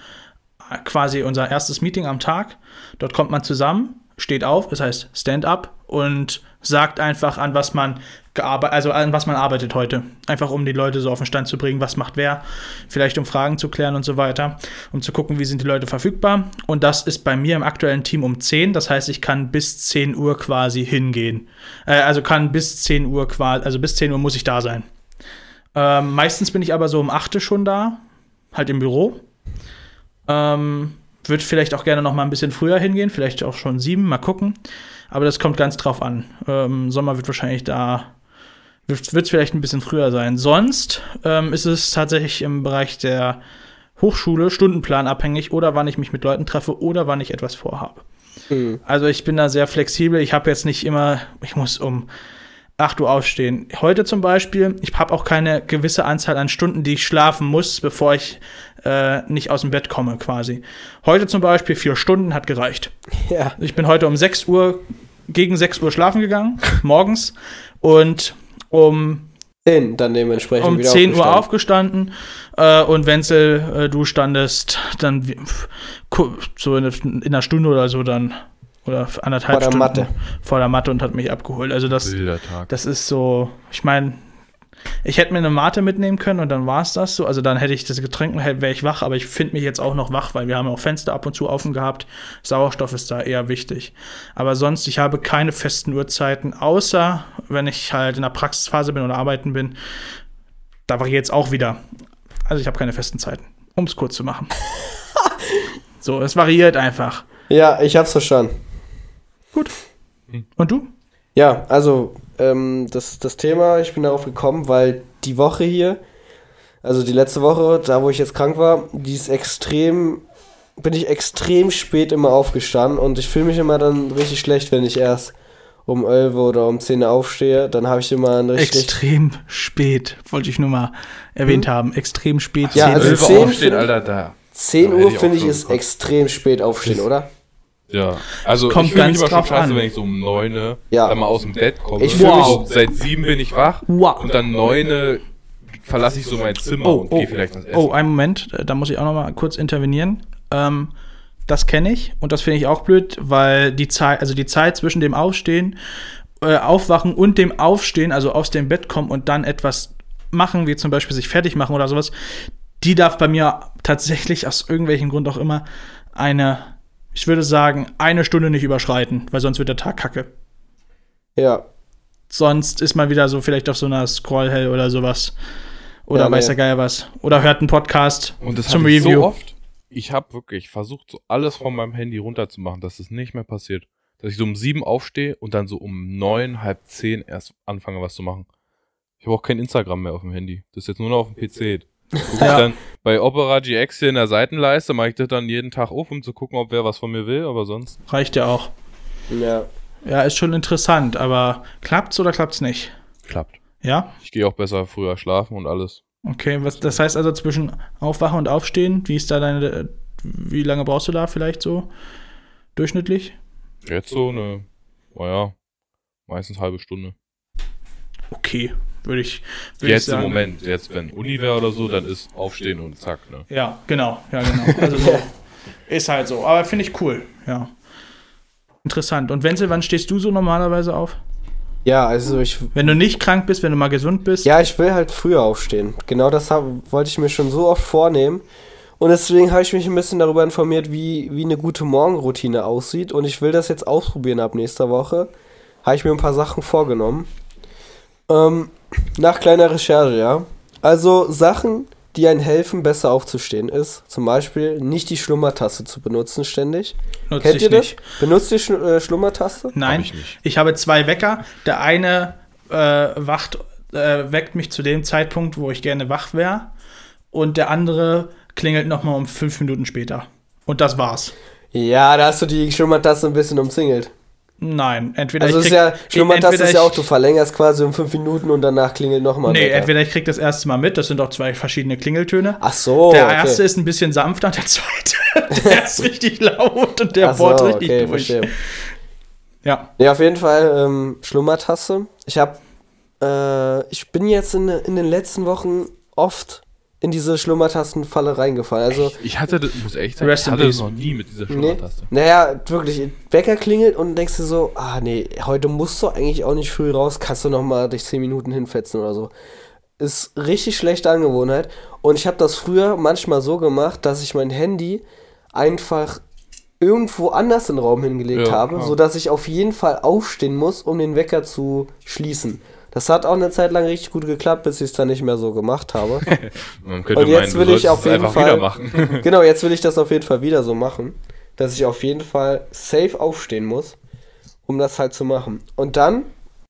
quasi unser erstes Meeting am Tag. Dort kommt man zusammen, steht auf, das heißt Stand-up und sagt einfach an was man also an was man arbeitet heute. Einfach um die Leute so auf den Stand zu bringen, was macht wer, vielleicht um Fragen zu klären und so weiter, um zu gucken, wie sind die Leute verfügbar. Und das ist bei mir im aktuellen Team um 10, das heißt, ich kann bis 10 Uhr quasi hingehen. Äh, also kann bis 10 Uhr quasi, also bis 10 Uhr muss ich da sein. Ähm, meistens bin ich aber so um 8 Uhr schon da, halt im Büro. Ähm, würde vielleicht auch gerne noch mal ein bisschen früher hingehen, vielleicht auch schon sieben, mal gucken. Aber das kommt ganz drauf an. Ähm, Sommer wird wahrscheinlich da, wird es vielleicht ein bisschen früher sein. Sonst ähm, ist es tatsächlich im Bereich der Hochschule stundenplanabhängig oder wann ich mich mit Leuten treffe oder wann ich etwas vorhabe. Mhm. Also ich bin da sehr flexibel. Ich habe jetzt nicht immer, ich muss um 8 Uhr aufstehen. Heute zum Beispiel, ich habe auch keine gewisse Anzahl an Stunden, die ich schlafen muss, bevor ich äh, nicht aus dem Bett komme quasi. Heute zum Beispiel vier Stunden hat gereicht. Ja. Ich bin heute um 6 Uhr, gegen 6 Uhr schlafen gegangen, morgens. Und um, In, dann dementsprechend um wieder 10 Uhr aufgestanden. aufgestanden. Äh, und Wenzel, äh, du standest dann pf, so in, in einer Stunde oder so dann. Oder anderthalb Vor der Stunden Matte. vor der Matte und hat mich abgeholt. Also das, das ist so, ich meine, ich hätte mir eine Mate mitnehmen können und dann war es das so. Also dann hätte ich das Getränk, wäre ich wach, aber ich finde mich jetzt auch noch wach, weil wir haben auch Fenster ab und zu offen gehabt. Sauerstoff ist da eher wichtig. Aber sonst, ich habe keine festen Uhrzeiten, außer wenn ich halt in der Praxisphase bin oder arbeiten bin. Da variiert es auch wieder. Also ich habe keine festen Zeiten, um es kurz zu machen. so, es variiert einfach. Ja, ich hab's verstanden. Und du? Ja, also ähm, das, das Thema, ich bin darauf gekommen, weil die Woche hier, also die letzte Woche, da wo ich jetzt krank war, die ist extrem, bin ich extrem spät immer aufgestanden und ich fühle mich immer dann richtig schlecht, wenn ich erst um 11 oder um 10 Uhr aufstehe, dann habe ich immer ein richtig... Extrem spät, wollte ich nur mal erwähnt haben. Extrem spät. Ja, 10 also Uhr. Elf Uhr 10 aufstehen, finde- Alter, da. 10 Da Uhr finde ich ist extrem spät aufstehen, oder? Ja, also Kommt ich fühle mich immer schon scheiße, an. wenn ich so um 9 Uhr Ja. einmal aus dem Bett komme. Ich fühl mich- So Seit 7 bin ich wach Wow. und dann 9 Uhr verlasse ich so mein Zimmer Oh, und oh, gehe vielleicht ins Essen. oh, einen Moment, äh, da muss ich auch noch mal kurz intervenieren. Ähm, das kenne ich und das finde ich auch blöd, weil die Zeit, also die Zeit zwischen dem Aufstehen, äh, Aufwachen und dem Aufstehen, also aus dem Bett kommen und dann etwas machen, wie zum Beispiel sich fertig machen oder sowas, die darf bei mir tatsächlich aus irgendwelchen Grund auch immer eine, ich würde sagen, eine Stunde nicht überschreiten, weil sonst wird der Tag kacke. Ja. Sonst ist man wieder so vielleicht auf so einer Scrollhell oder sowas. Oder Ja, weiß nee. der Geier was. Oder hört einen Podcast Und das zum hatte ich Review. so oft. Ich habe wirklich versucht, so alles von meinem Handy runterzumachen, dass es nicht mehr passiert. Dass ich so um sieben aufstehe und dann so um neun, halb zehn erst anfange, was zu machen. Ich habe auch kein Instagram mehr auf dem Handy. Das ist jetzt nur noch auf dem PC. Ja. dann bei Opera GX hier in der Seitenleiste, mache ich das dann jeden Tag auf, um zu gucken, ob wer was von mir will, aber sonst. Reicht ja auch. Ja. Ja, ist schon interessant, aber klappt's oder klappt's nicht? Klappt. Ja? Ich gehe auch besser früher schlafen und alles. Okay, was, das heißt also zwischen Aufwachen und Aufstehen, wie ist da deine, wie lange brauchst du da vielleicht so durchschnittlich? Jetzt so eine, naja, meistens halbe Stunde. Okay, würde ich, würd Jetzt ich im sagen. Moment, jetzt wenn Uni wäre oder so, dann ist aufstehen und zack, ne? Ja, genau, ja, genau. Also so, ist halt so. Aber finde ich cool, ja. Interessant. Und Wenzel, wann stehst du so normalerweise auf? Ja, also ich Wenn du nicht krank bist, wenn du mal gesund bist? Ja, ich will halt früher aufstehen. Genau das hab, wollte ich mir schon so oft vornehmen. Und deswegen habe ich mich ein bisschen darüber informiert, wie, wie eine gute Morgenroutine aussieht. Und ich will das jetzt ausprobieren ab nächster Woche. Habe ich mir ein paar Sachen vorgenommen. Ähm, nach kleiner Recherche, ja. Also Sachen, die einen helfen, besser aufzustehen, ist zum Beispiel nicht die Schlummertaste zu benutzen ständig. Nutze Kennt ich ihr das? nicht. Benutzt ihr Schl äh, Schlummertaste? Nein, Hab ich nicht. ich habe zwei Wecker. Der eine äh, wacht, äh, weckt mich zu dem Zeitpunkt, wo ich gerne wach wäre. Und der andere klingelt noch mal um fünf Minuten später. Und das war's. Ja, da hast du die Schlummertaste ein bisschen umzingelt. Nein, entweder Also ich ist krieg, ja, Schlummertaste entweder ist ja auch, du verlängerst quasi um fünf Minuten und danach klingelt nochmal. Nee, entweder ich krieg das erste Mal mit, das sind auch zwei verschiedene Klingeltöne. Ach so. der okay. erste ist ein bisschen sanfter, der zweite, der ist richtig laut und der Ach so, bohrt richtig okay, durch. verstehe. Ja, Ja, auf jeden Fall ähm, Schlummertaste. Ich habe, äh, ich bin jetzt in, in den letzten Wochen oft in diese Schlummertastenfalle reingefallen. Also, Ich hatte, das, muss echt sagen, ich hatte das noch nie mit dieser nee, Schlummertaste. naja, wirklich, Wecker klingelt und denkst dir so, ah nee, heute musst du eigentlich auch nicht früh raus, kannst du noch mal dich 10 Minuten hinfetzen oder so. Ist richtig schlechte Angewohnheit. Und ich habe das früher manchmal so gemacht, dass ich mein Handy einfach irgendwo anders in den Raum hingelegt Ja, habe, klar. sodass ich auf jeden Fall aufstehen muss, um den Wecker zu schließen. Das hat auch eine Zeit lang richtig gut geklappt, bis ich es dann nicht mehr so gemacht habe. Man könnte Und jetzt will du ich auf jeden Fall- genau, jetzt will ich das auf jeden Fall wieder so machen, dass ich auf jeden Fall safe aufstehen muss, um das halt zu machen. Und dann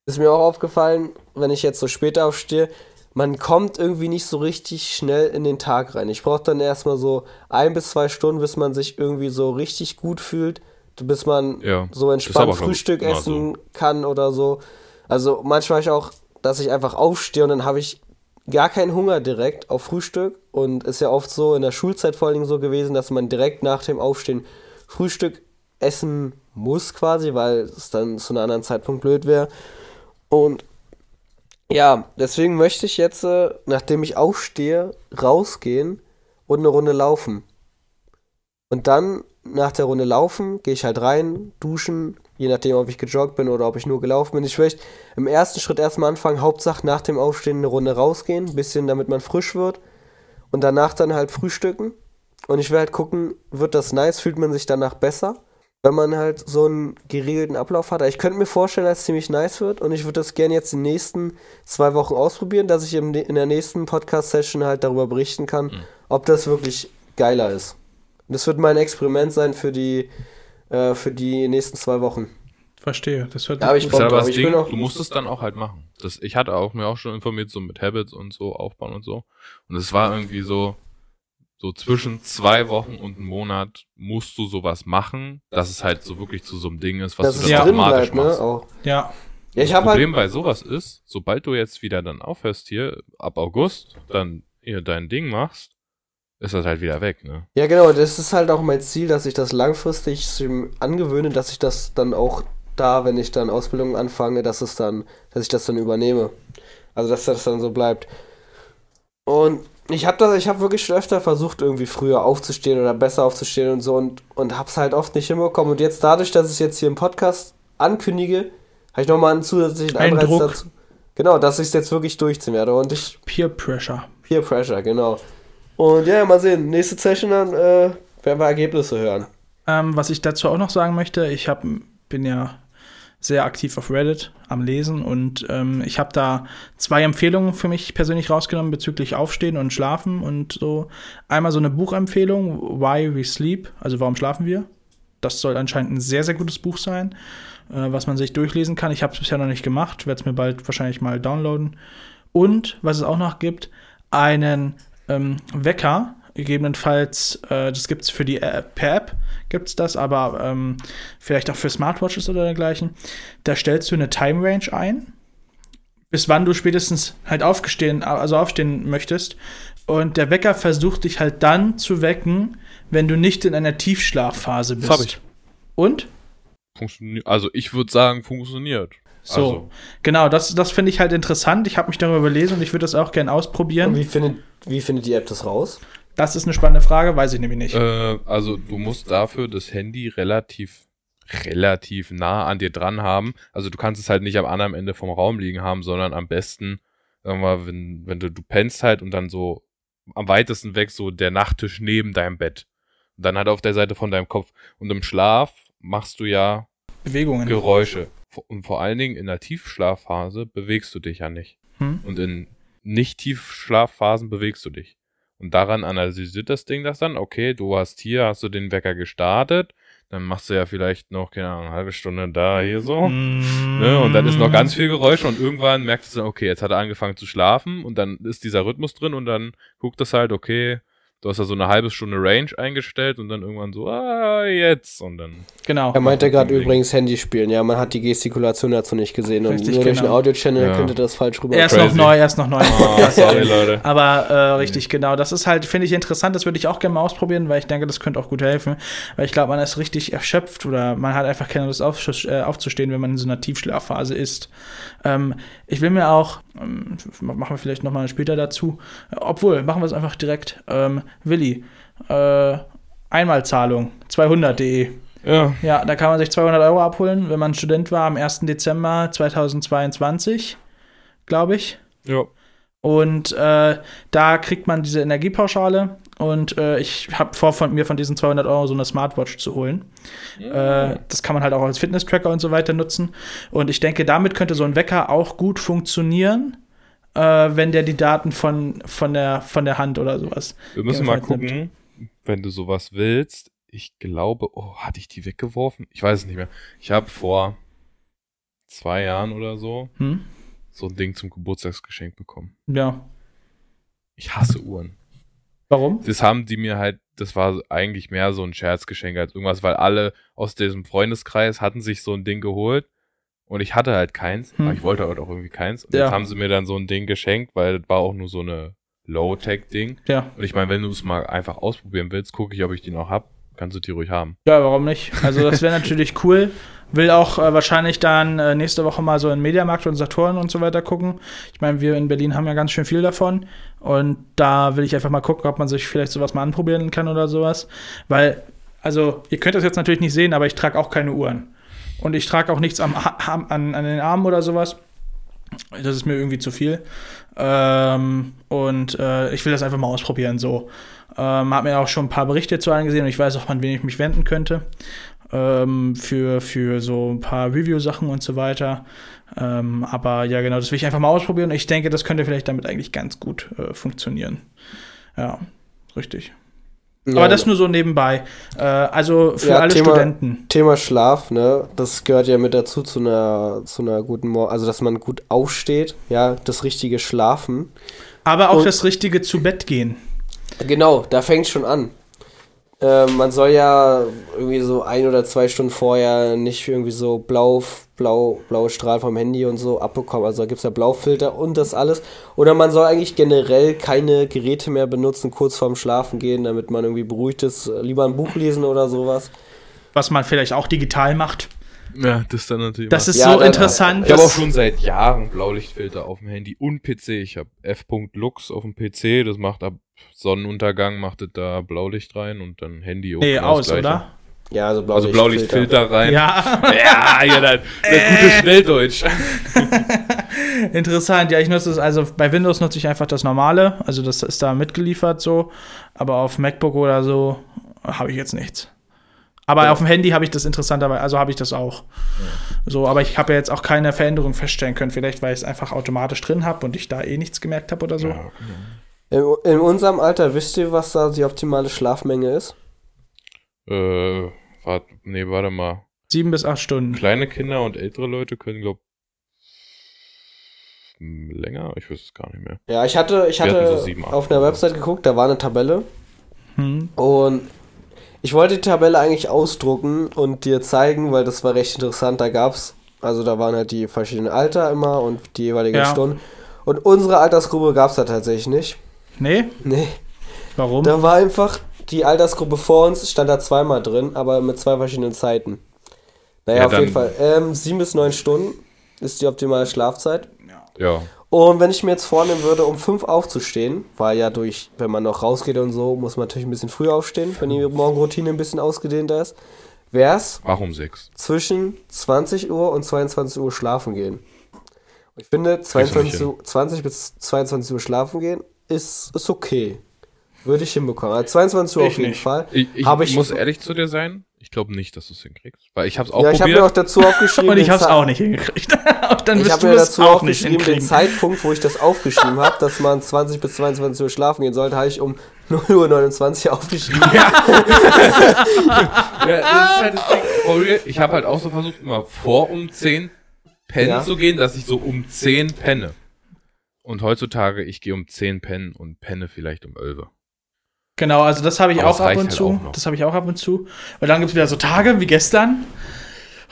ist mir auch aufgefallen, wenn ich jetzt so später aufstehe, man kommt irgendwie nicht so richtig schnell in den Tag rein. Ich brauche dann erstmal so ein bis zwei Stunden, bis man sich irgendwie so richtig gut fühlt, bis man Ja, so entspannt Frühstück essen kann oder so. Also manchmal ich auch, dass ich einfach aufstehe und dann habe ich gar keinen Hunger direkt auf Frühstück und ist ja oft so in der Schulzeit vor allen Dingen so gewesen, dass man direkt nach dem Aufstehen Frühstück essen muss quasi, weil es dann zu einem anderen Zeitpunkt blöd wäre. Und ja, deswegen möchte ich jetzt, äh, nachdem ich aufstehe, rausgehen und eine Runde laufen. Und dann nach der Runde laufen, gehe ich halt rein, duschen, je nachdem, ob ich gejoggt bin oder ob ich nur gelaufen bin. Ich möchte im ersten Schritt erstmal anfangen, Hauptsache nach dem Aufstehen eine Runde rausgehen, ein bisschen, damit man frisch wird. Und danach dann halt frühstücken. Und ich will halt gucken, wird das nice, fühlt man sich danach besser, wenn man halt so einen geregelten Ablauf hat. Ich könnte mir vorstellen, dass es ziemlich nice wird und ich würde das gerne jetzt die nächsten zwei Wochen ausprobieren, dass ich in der nächsten Podcast-Session halt darüber berichten kann, ob das wirklich geiler ist. Und Das wird mein Experiment sein für die, äh, für die nächsten zwei Wochen. Verstehe. Das hört Ja, aber sich ich gut das Ich bin Ding, auch- du musst es dann auch halt machen. Das, ich hatte auch mir auch schon informiert, so mit Habits und so aufbauen und so. Und es war irgendwie so, so zwischen zwei Wochen und einem Monat musst du sowas machen, dass es halt so wirklich zu so einem Ding ist, was Dass du dann automatisch bleibt, ne? machst. Auch. Ja, Ja, ich das habe halt. Problem bei sowas ist, sobald du jetzt wieder dann aufhörst hier, ab August, dann hier dein Ding machst, ist das halt wieder weg, ne? Ja, genau, das ist halt auch mein Ziel, dass ich das langfristig angewöhne, dass ich das dann auch da, wenn ich dann Ausbildung anfange, dass es dann, dass ich das dann übernehme. Also dass das dann so bleibt. Und ich habe das, ich habe wirklich schon öfter versucht, irgendwie früher aufzustehen oder besser aufzustehen und so und, und hab's halt oft nicht hinbekommen. Und jetzt dadurch, dass ich es jetzt hier im Podcast ankündige, habe ich nochmal einen zusätzlichen Ein Anreiz Druck. dazu. Genau, dass ich es jetzt wirklich durchziehen werde. Und ich Peer Pressure. Peer Pressure, genau. Und ja, mal sehen. Nächste Session dann äh, werden wir Ergebnisse hören. Ähm, was ich dazu auch noch sagen möchte, ich hab, bin ja sehr aktiv auf Reddit am Lesen und ähm, ich habe da zwei Empfehlungen für mich persönlich rausgenommen bezüglich Aufstehen und Schlafen und so. Einmal so eine Buchempfehlung, Why We Sleep, also warum schlafen wir? Das soll anscheinend ein sehr, sehr gutes Buch sein, äh, was man sich durchlesen kann. Ich habe es bisher noch nicht gemacht, werde es mir bald wahrscheinlich mal downloaden. Und was es auch noch gibt, einen ähm, Wecker, gegebenenfalls, äh, das gibt es für die App, per App, gibt es das, aber ähm, vielleicht auch für Smartwatches oder dergleichen. Da stellst du eine Time Range ein, bis wann du spätestens halt aufgestehen, also aufstehen möchtest. Und der Wecker versucht dich halt dann zu wecken, wenn du nicht in einer Tiefschlafphase bist. Das hab ich. Und? Funktioniert. Also ich würde sagen, funktioniert. So, Also, genau, das, das finde ich halt interessant. Ich habe mich darüber belesen und ich würde das auch gerne Und ausprobieren. wie findet, wie findet die App das raus? Das ist eine spannende Frage, weiß ich nämlich nicht. äh, also du musst dafür das Handy relativ relativ nah an dir dran haben. Also du kannst es halt nicht am anderen Ende vom Raum liegen haben, sondern am besten, sagen wir mal, wenn, wenn du, du pennst halt und dann so am weitesten weg so der Nachttisch neben deinem Bett. Und dann halt auf der Seite von deinem Kopf. Und im Schlaf machst du ja Bewegungen. Geräusche. Und vor allen Dingen in der Tiefschlafphase bewegst du dich ja nicht. Hm? Und in Nicht-Tiefschlafphasen bewegst du dich. Und daran analysiert das Ding das dann, okay, du hast hier, hast du den Wecker gestartet, dann machst du ja vielleicht noch, keine Ahnung, eine halbe Stunde da, hier so. Mm. Ne? Und dann ist noch ganz viel Geräusch und irgendwann merkst du dann, okay, jetzt hat er angefangen zu schlafen und dann ist dieser Rhythmus drin und dann guckt das halt, okay, du hast da so eine halbe Stunde Range eingestellt und dann irgendwann so, ah, jetzt. Und dann Genau. Er meinte gerade übrigens Handy spielen. Ja, man hat die Gestikulation dazu nicht gesehen. Und Richtig, nur durch einen genau. Audio-Channel Ja. könnte das falsch rüber. Er ist Crazy. noch neu, er ist noch neu. Podcast. sorry, Leute. Aber äh, richtig, genau. Das ist halt, finde ich interessant. Das würde ich auch gerne mal ausprobieren, weil ich denke, das könnte auch gut helfen. Weil ich glaube, man ist richtig erschöpft oder man hat einfach keine Lust auf, äh, aufzustehen, wenn man in so einer Tiefschlafphase ist. Ähm, ich will mir auch Ähm, machen wir vielleicht nochmal später dazu. Obwohl, machen wir es einfach direkt. Ähm, Willi, äh, Einmalzahlung, 200.de. Ja. Ja, da kann man sich 200 Euro abholen, wenn man Student war am 1. Dezember 2022, glaube ich. Ja. Und äh, da kriegt man diese Energiepauschale. Und äh, ich habe vor, von mir von diesen 200 Euro so eine Smartwatch zu holen. Äh, das kann man halt auch als Fitness-Tracker und so weiter nutzen. Und ich denke, damit könnte so ein Wecker auch gut funktionieren, äh, wenn der die Daten von, von, der, von der Hand oder sowas. Wir müssen mal gucken, wenn du sowas willst. Ich glaube, oh, hatte ich die weggeworfen? Ich weiß es nicht mehr. Ich habe vor zwei Jahren oder so Hm? so ein Ding zum Geburtstagsgeschenk bekommen. Ja. Ich hasse Uhren. Warum? Das haben die mir halt, das war eigentlich mehr so ein Scherzgeschenk als irgendwas, weil alle aus diesem Freundeskreis hatten sich so ein Ding geholt und ich hatte halt keins, Hm. aber ich wollte halt auch irgendwie keins. Und Ja. jetzt haben sie mir dann so ein Ding geschenkt, weil das war auch nur so eine Low-Tech-Ding. Ja. Und ich meine, wenn du es mal einfach ausprobieren willst, gucke ich, ob ich die noch hab. Kannst du die ruhig haben. Ja, warum nicht? Also das wäre natürlich cool. Will auch äh, wahrscheinlich dann äh, nächste Woche mal so in Mediamarkt und Saturn und so weiter gucken. Ich meine, wir in Berlin haben ja ganz schön viel davon. Und da will ich einfach mal gucken, ob man sich vielleicht sowas mal anprobieren kann oder sowas. Weil, also, ihr könnt das jetzt natürlich nicht sehen, aber ich trage auch keine Uhren. Und ich trage auch nichts am, am, an, an den Armen oder sowas. Das ist mir irgendwie zu viel. Ähm, und äh, ich will das einfach mal ausprobieren. So. Ähm, hab mir auch schon ein paar Berichte zu angesehen und ich weiß auch, an wen ich mich wenden könnte. Ähm, für, für so ein paar Review-Sachen und so weiter. Ähm, aber ja, genau, das will ich einfach mal ausprobieren. Ich denke, das könnte vielleicht damit eigentlich ganz gut äh, funktionieren. Ja, richtig. Aber das nur so nebenbei. Äh, also für Ja, alle Thema- Studenten. Thema Schlaf, ne, das gehört ja mit dazu zu einer, zu einer guten Mor also dass man gut aufsteht, ja, das richtige Schlafen. Aber auch und- das richtige zu Bett gehen. Genau, da fängt schon an. Ähm, man soll ja irgendwie so ein oder zwei Stunden vorher nicht irgendwie so blau, blau, blaue Strahlen vom Handy und so abbekommen. Also da gibt es ja Blaufilter und das alles. Oder man soll eigentlich generell keine Geräte mehr benutzen, kurz vorm Schlafen gehen, damit man irgendwie beruhigt ist. Lieber ein Buch lesen oder sowas. Was man vielleicht auch digital macht. Ja, das ist dann natürlich. Das ist Ja, so dann- interessant. ich habe auch schon seit Jahren Blaulichtfilter auf dem Handy und PC. Ich habe F.Lux auf dem PC, das macht ab Sonnenuntergang, macht es da Blaulicht rein und dann Handy nee, aus, Gleiche. oder? Ja, also Also Blaulichtfilter rein. Ja. Ja, ja, das, das gute Schnelldeutsch. Interessant, ja, ich nutze es, also bei Windows nutze ich einfach das normale, also das ist da mitgeliefert so, aber auf MacBook oder so habe ich jetzt nichts. Aber Ja. auf dem Handy habe ich das interessanterweise, also habe ich das auch. So, aber ich habe ja jetzt auch keine Veränderung feststellen können, vielleicht weil ich es einfach automatisch drin habe und ich da eh nichts gemerkt habe oder so. Ja. In, in unserem Alter, wisst ihr, was da die optimale Schlafmenge ist? Äh, warte, nee, warte mal. Sieben bis acht Stunden. Kleine Kinder und ältere Leute können, glaub länger? Ich weiß es gar nicht mehr. Ja, ich hatte, ich Wir hatte so sieben, auf einer. Website geguckt, da war eine Tabelle Hm. und ich wollte die Tabelle eigentlich ausdrucken und dir zeigen, weil das war recht interessant. Da gab's, also da waren halt die verschiedenen Alter immer und die jeweiligen Ja. Stunden. Und unsere Altersgruppe gab's da tatsächlich nicht. Nee? Nee. Warum? Da war einfach die Altersgruppe vor uns, stand da zweimal drin, aber mit zwei verschiedenen Zeiten. Naja, Ja, auf jeden Fall. Ähm, sieben bis neun Stunden ist die optimale Schlafzeit. Ja. Und wenn ich mir jetzt vornehmen würde, um fünf aufzustehen, weil ja durch, wenn man noch rausgeht und so, muss man natürlich ein bisschen früher aufstehen, wenn die Morgenroutine ein bisschen ausgedehnter ist, wäre es Warum sechs? zwischen 20 Uhr und 22 Uhr schlafen gehen. Ich finde, nicht 22 hin. Uhr, 20 bis 22 Uhr schlafen gehen ist, ist okay. Würde ich hinbekommen. Also 22 Uhr Ich auf jeden nicht. Fall. Ich, ich, ich- muss ehrlich zu dir sein. Ich glaube nicht, dass du es hinkriegst. Weil ich habe es auch ja, ich habe mir auch dazu aufgeschrieben. Und ich habe es auch nicht hingekriegt. dann Ich habe du mir es dazu auch nicht aufgeschrieben, den. Zeitpunkt, wo ich das aufgeschrieben habe, dass man 20 bis 22 Uhr schlafen gehen sollte, habe ich um 0.29 Uhr aufgeschrieben. ja, das ist halt das Ding. Ich habe halt auch so versucht, immer vor um 10 pennen Ja. zu gehen, dass ich so um 10 penne. Und heutzutage, ich gehe um 10 pennen und penne vielleicht um 11. Genau, also das habe ich Aber auch ab und halt zu. Das habe ich auch ab und zu. Und dann gibt es wieder so Tage wie gestern.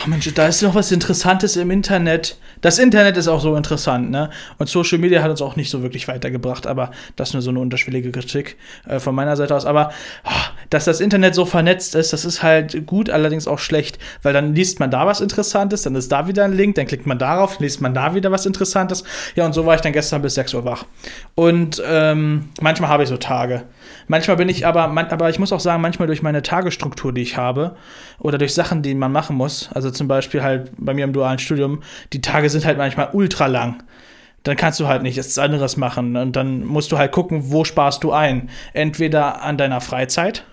Oh Mensch, da ist noch was Interessantes im Internet. Das Internet ist auch so interessant, ne? Und Social Media hat uns auch nicht so wirklich weitergebracht, aber das ist nur so eine unterschwellige Kritik äh, von meiner Seite aus. Aber oh, dass das Internet so vernetzt ist, das ist halt gut, allerdings auch schlecht, weil dann liest man da was Interessantes, dann ist da wieder ein Link, dann klickt man darauf, liest man da wieder was Interessantes. Ja, und so war ich dann gestern bis 6 Uhr wach. Und ähm, manchmal habe ich so Tage. Manchmal bin ich aber, man, aber ich muss auch sagen, manchmal durch meine Tagesstruktur, die ich habe, oder durch Sachen, die man machen muss, also zum Beispiel halt bei mir im dualen Studium, die Tage sind halt manchmal ultra lang dann kannst du halt nichts anderes machen. Und dann musst du halt gucken, wo sparst du ein. Entweder an deiner Freizeit,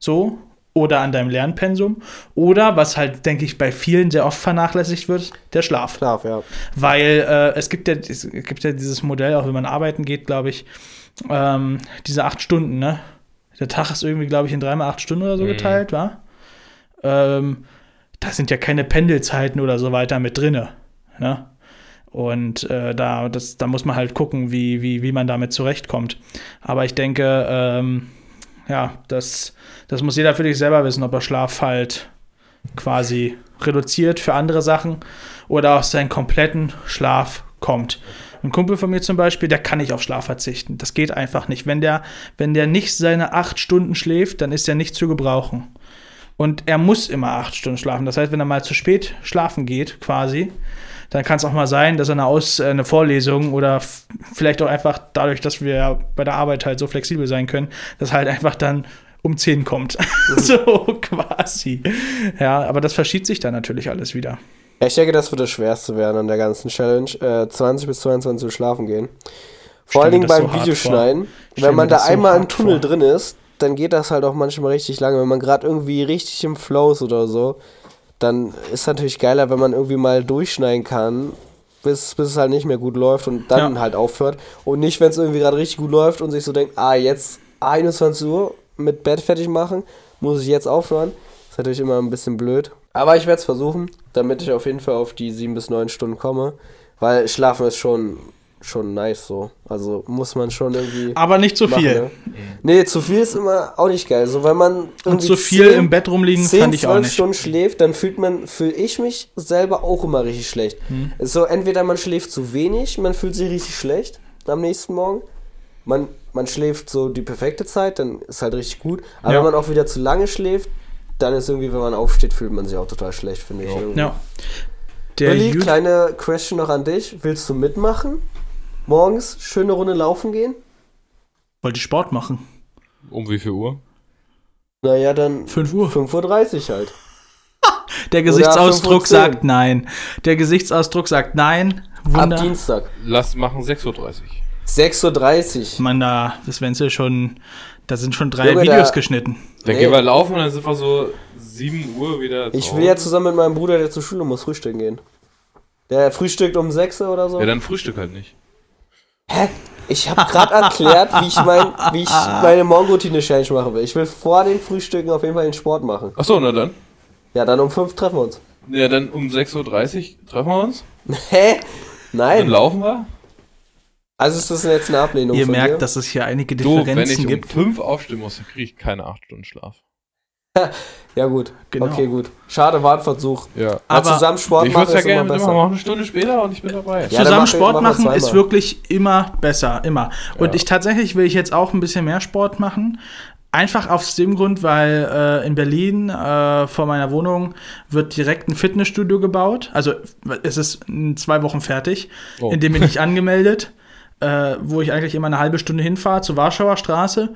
so, oder an deinem Lernpensum, oder, was halt, denke ich, bei vielen sehr oft vernachlässigt wird, der Schlaf. Schlaf, ja. Weil äh, es, gibt ja, es gibt ja dieses Modell, auch wenn man arbeiten geht, glaube ich, ähm, diese acht Stunden, ne? Der Tag ist irgendwie, glaube ich, in dreimal acht Stunden oder so Mhm. geteilt, wa? Ähm, da sind ja keine Pendelzeiten oder so weiter mit drinne, ne? Und äh, da, das, da muss man halt gucken, wie, wie, wie man damit zurechtkommt. Aber ich denke, ähm, ja, das, das muss jeder für sich selber wissen, ob er Schlaf halt quasi reduziert für andere Sachen oder auf seinen kompletten Schlaf kommt. Ein Kumpel von mir zum Beispiel, der kann nicht auf Schlaf verzichten. Das geht einfach nicht. Wenn der, wenn der nicht seine acht Stunden schläft, dann ist er nicht zu gebrauchen. Und er muss immer acht Stunden schlafen. Das heißt, wenn er mal zu spät schlafen geht, quasi, dann kann es auch mal sein, dass eine, Aus, äh, eine Vorlesung oder vielleicht auch einfach dadurch, dass wir bei der Arbeit halt so flexibel sein können, dass halt einfach dann um 10 kommt. so quasi. Ja, aber das verschiebt sich dann natürlich alles wieder. Ja, ich denke, das wird das Schwerste werden an der ganzen Challenge. Äh, 20 bis 22 Uhr schlafen gehen. Vor allen Dingen beim so Videoschneiden. Wenn man da so einmal im Tunnel vor. drin ist, dann geht das halt auch manchmal richtig lange. Wenn man gerade irgendwie richtig im Flow ist oder so, dann ist natürlich geiler, wenn man irgendwie mal durchschneiden kann, bis, bis es halt nicht mehr gut läuft und dann Ja. halt aufhört. Und nicht, wenn es irgendwie gerade richtig gut läuft und sich so denkt, ah, jetzt 21 Uhr mit Bett fertig machen, muss ich jetzt aufhören. Ist natürlich immer ein bisschen blöd. Aber ich werde es versuchen, damit ich auf jeden Fall auf die 7 bis 9 Stunden komme. Weil Schlafen ist schon, schon nice so. Also muss man schon irgendwie. Aber nicht zu machen, viel. ne? Nee, zu viel ist immer auch nicht geil. So, wenn man Und zu viel 10 im Bett rumliegen 10, fand ich auch 12 nicht. Stunden schläft, dann fühlt man, fühle ich mich selber auch immer richtig schlecht. Hm. So, entweder man schläft zu wenig, man fühlt sich richtig schlecht am nächsten Morgen. Man, man schläft so die perfekte Zeit, dann ist halt richtig gut. Aber Ja. wenn man auch wieder zu lange schläft, dann ist irgendwie, wenn man aufsteht, fühlt man sich auch total schlecht, finde ich. irgendwie. Ja. Der Jut- kleine Question noch an dich. Willst du mitmachen? Morgens schöne Runde laufen gehen? wollte Sport machen. Um wie viel Uhr? Naja, dann 5 Uhr. 5.30 Uhr halt. Der Gesichtsausdruck 5:10. sagt nein. Der Gesichtsausdruck sagt nein. Ab Wunder. Dienstag. Lass machen 6.30 Uhr. 6.30 Uhr. Man, da, das Wenzel schon, da sind schon drei Junge, Videos da- geschnitten. Dann Nee. gehen wir laufen und dann sind wir so 7 Uhr wieder. Ich will ja zusammen mit meinem Bruder, der zur Schule muss, frühstücken gehen. Der frühstückt um 6 Uhr oder so. Ja, dann Frühstück halt nicht. Hä? Ich habe gerade erklärt, wie ich, mein, wie ich meine Morgenroutine-Challenge machen will. Ich will vor den Frühstücken auf jeden Fall den Sport machen. Achso, na dann. Ja, dann um 5 treffen wir uns. Ja, dann um 6.30 Uhr treffen wir uns. Hä? Dann Nein. laufen wir. Also ist das jetzt eine Ablehnung Ihr von merkt, dir? dass es hier einige Du, wenn Differenzen ich um gibt. 5 aufstehen muss, dann kriege ich keine 8 Stunden Schlaf. Ja gut, Genau. okay, gut. Schade, war ein Versuch. Ja. Aber Aber zusammen Sport Ich machen würde es ja ist immer gerne besser. mitmachen, auch eine Stunde später und ich bin dabei. Ja, Zusammen Sport machen machen ist wirklich immer besser, immer. Und Ja. ich tatsächlich will ich jetzt auch ein bisschen mehr Sport machen. Einfach aus dem Grund, weil äh, in Berlin äh, vor meiner Wohnung wird direkt ein Fitnessstudio gebaut. Also es ist in zwei Wochen fertig. Oh. In dem bin ich angemeldet, äh, wo ich eigentlich immer eine halbe Stunde hinfahre zur Warschauer Straße.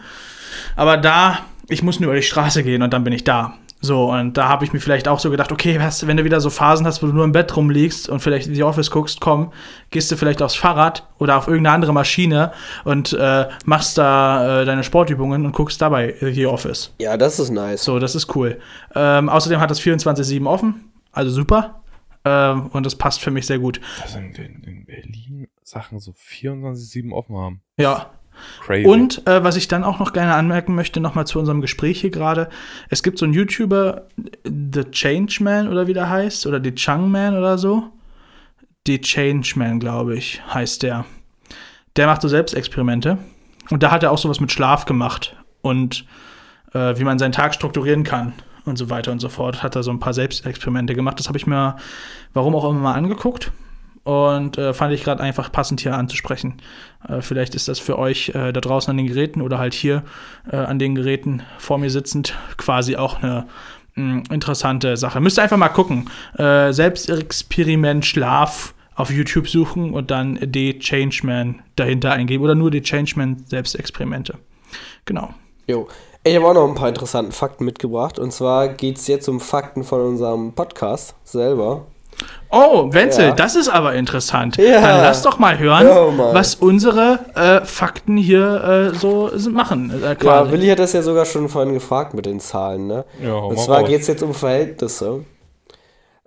Aber da, ich muss nur über die Straße gehen und dann bin ich da. So, und da habe ich mir vielleicht auch so gedacht, okay, was, wenn du wieder so Phasen hast, wo du nur im Bett rumliegst und vielleicht in die Office guckst, komm, gehst du vielleicht aufs Fahrrad oder auf irgendeine andere Maschine und äh, machst da äh, deine Sportübungen und guckst dabei die Office. Ja, das ist nice. So, das ist cool. Ähm, außerdem hat das 24-7 offen, also super. Ähm, und das passt für mich sehr gut. Dass in, in, in Berlin Sachen so 24-7 offen haben. Ja, Crazy. Und äh, was ich dann auch noch gerne anmerken möchte, nochmal zu unserem Gespräch hier gerade, es gibt so einen YouTuber, The Changeman oder wie der heißt, oder The Changman oder so. The Changeman, glaube ich, heißt der. Der macht so Selbstexperimente. Und da hat er auch sowas mit Schlaf gemacht und äh, wie man seinen Tag strukturieren kann und so weiter und so fort. Hat er so ein paar Selbstexperimente gemacht. Das habe ich mir, warum auch immer, mal angeguckt. Und äh, fand ich gerade einfach passend hier anzusprechen. Äh, vielleicht ist das für euch äh, da draußen an den Geräten oder halt hier äh, an den Geräten vor mir sitzend quasi auch eine mh, interessante Sache. Müsst ihr einfach mal gucken. Äh, Selbstexperiment Schlaf auf YouTube suchen und dann D Changeman dahinter eingeben oder nur die Changeman Selbstexperimente. Genau. Jo. Ich habe auch noch ein paar interessante Fakten mitgebracht. Und zwar geht es jetzt um Fakten von unserem Podcast selber. Oh, Wenzel, Ja. das ist aber interessant. Ja. Dann lass doch mal hören, Hör mal. was unsere äh, Fakten hier äh, so sind- machen. Äh, Ja. Willi hat das ja sogar schon vorhin gefragt mit den Zahlen, ne? Ja, Und zwar geht es jetzt um Verhältnisse.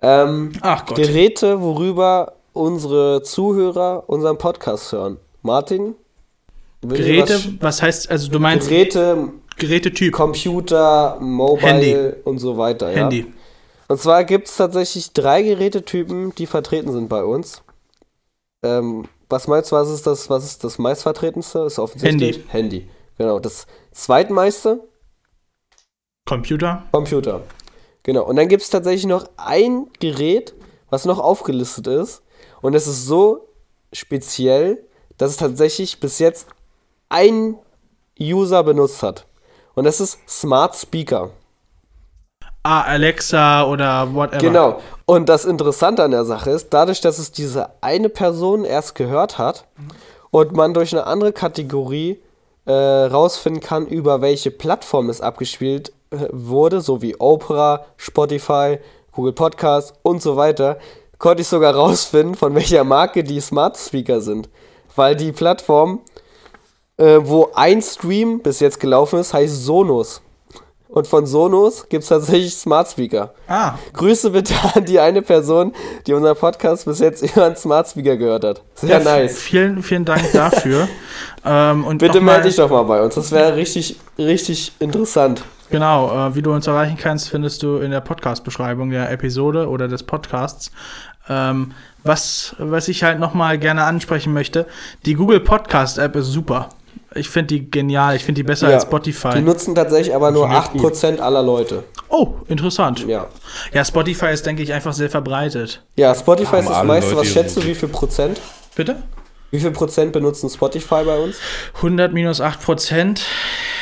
Ähm, Ach Gott. Geräte, worüber unsere Zuhörer unseren Podcast hören. Martin? Geräte, was heißt, also du was- meinst Geräte, Gerätetyp, Computer, Mobile Handy. und so weiter. Handy. Ja? Und zwar gibt es tatsächlich drei Gerätetypen, die vertreten sind bei uns. Ähm, was meinst du, was ist das, was ist das meistvertretenste? Ist offensichtlich Handy. Handy. Genau. Das zweitmeiste Computer. Computer. Genau. Und dann gibt es tatsächlich noch ein Gerät, was noch aufgelistet ist. Und es ist so speziell, dass es tatsächlich bis jetzt ein User benutzt hat. Und das ist Smart Speaker. Ah, Alexa oder whatever. Genau. Und das Interessante an der Sache ist, dadurch, dass es diese eine Person erst gehört hat und man durch eine andere Kategorie äh, rausfinden kann, über welche Plattform es abgespielt äh, wurde, so wie Opera, Spotify, Google Podcast und so weiter, konnte ich sogar rausfinden, von welcher Marke die Smart Speaker sind. Weil die Plattform, äh, wo ein Stream bis jetzt gelaufen ist, heißt Sonos. Und von Sonos gibt es tatsächlich Smart Speaker. Ah, Grüße bitte an die eine Person, die unseren Podcast bis jetzt über einen Smart Speaker gehört hat. Sehr ja, nice. Vielen, vielen Dank dafür. ähm, und Bitte melde dich doch mal bei uns. Das wäre richtig, richtig interessant. Genau, äh, wie du uns erreichen kannst, findest du in der Podcast-Beschreibung der Episode oder des Podcasts. Ähm, was, was ich halt noch mal gerne ansprechen möchte, die Google Podcast-App ist super. Ich finde die genial, ich finde die besser Ja, als Spotify. Die nutzen tatsächlich aber nur Funktioniert 8% aller Leute. oh, interessant. Ja. Ja, Spotify ist, denke ich, einfach sehr verbreitet. Ja, Spotify ist das meiste. Leute Was schätzt du, wie viel Prozent? Bitte? Wie viel Prozent benutzen Spotify bei uns? 100 minus 8 Prozent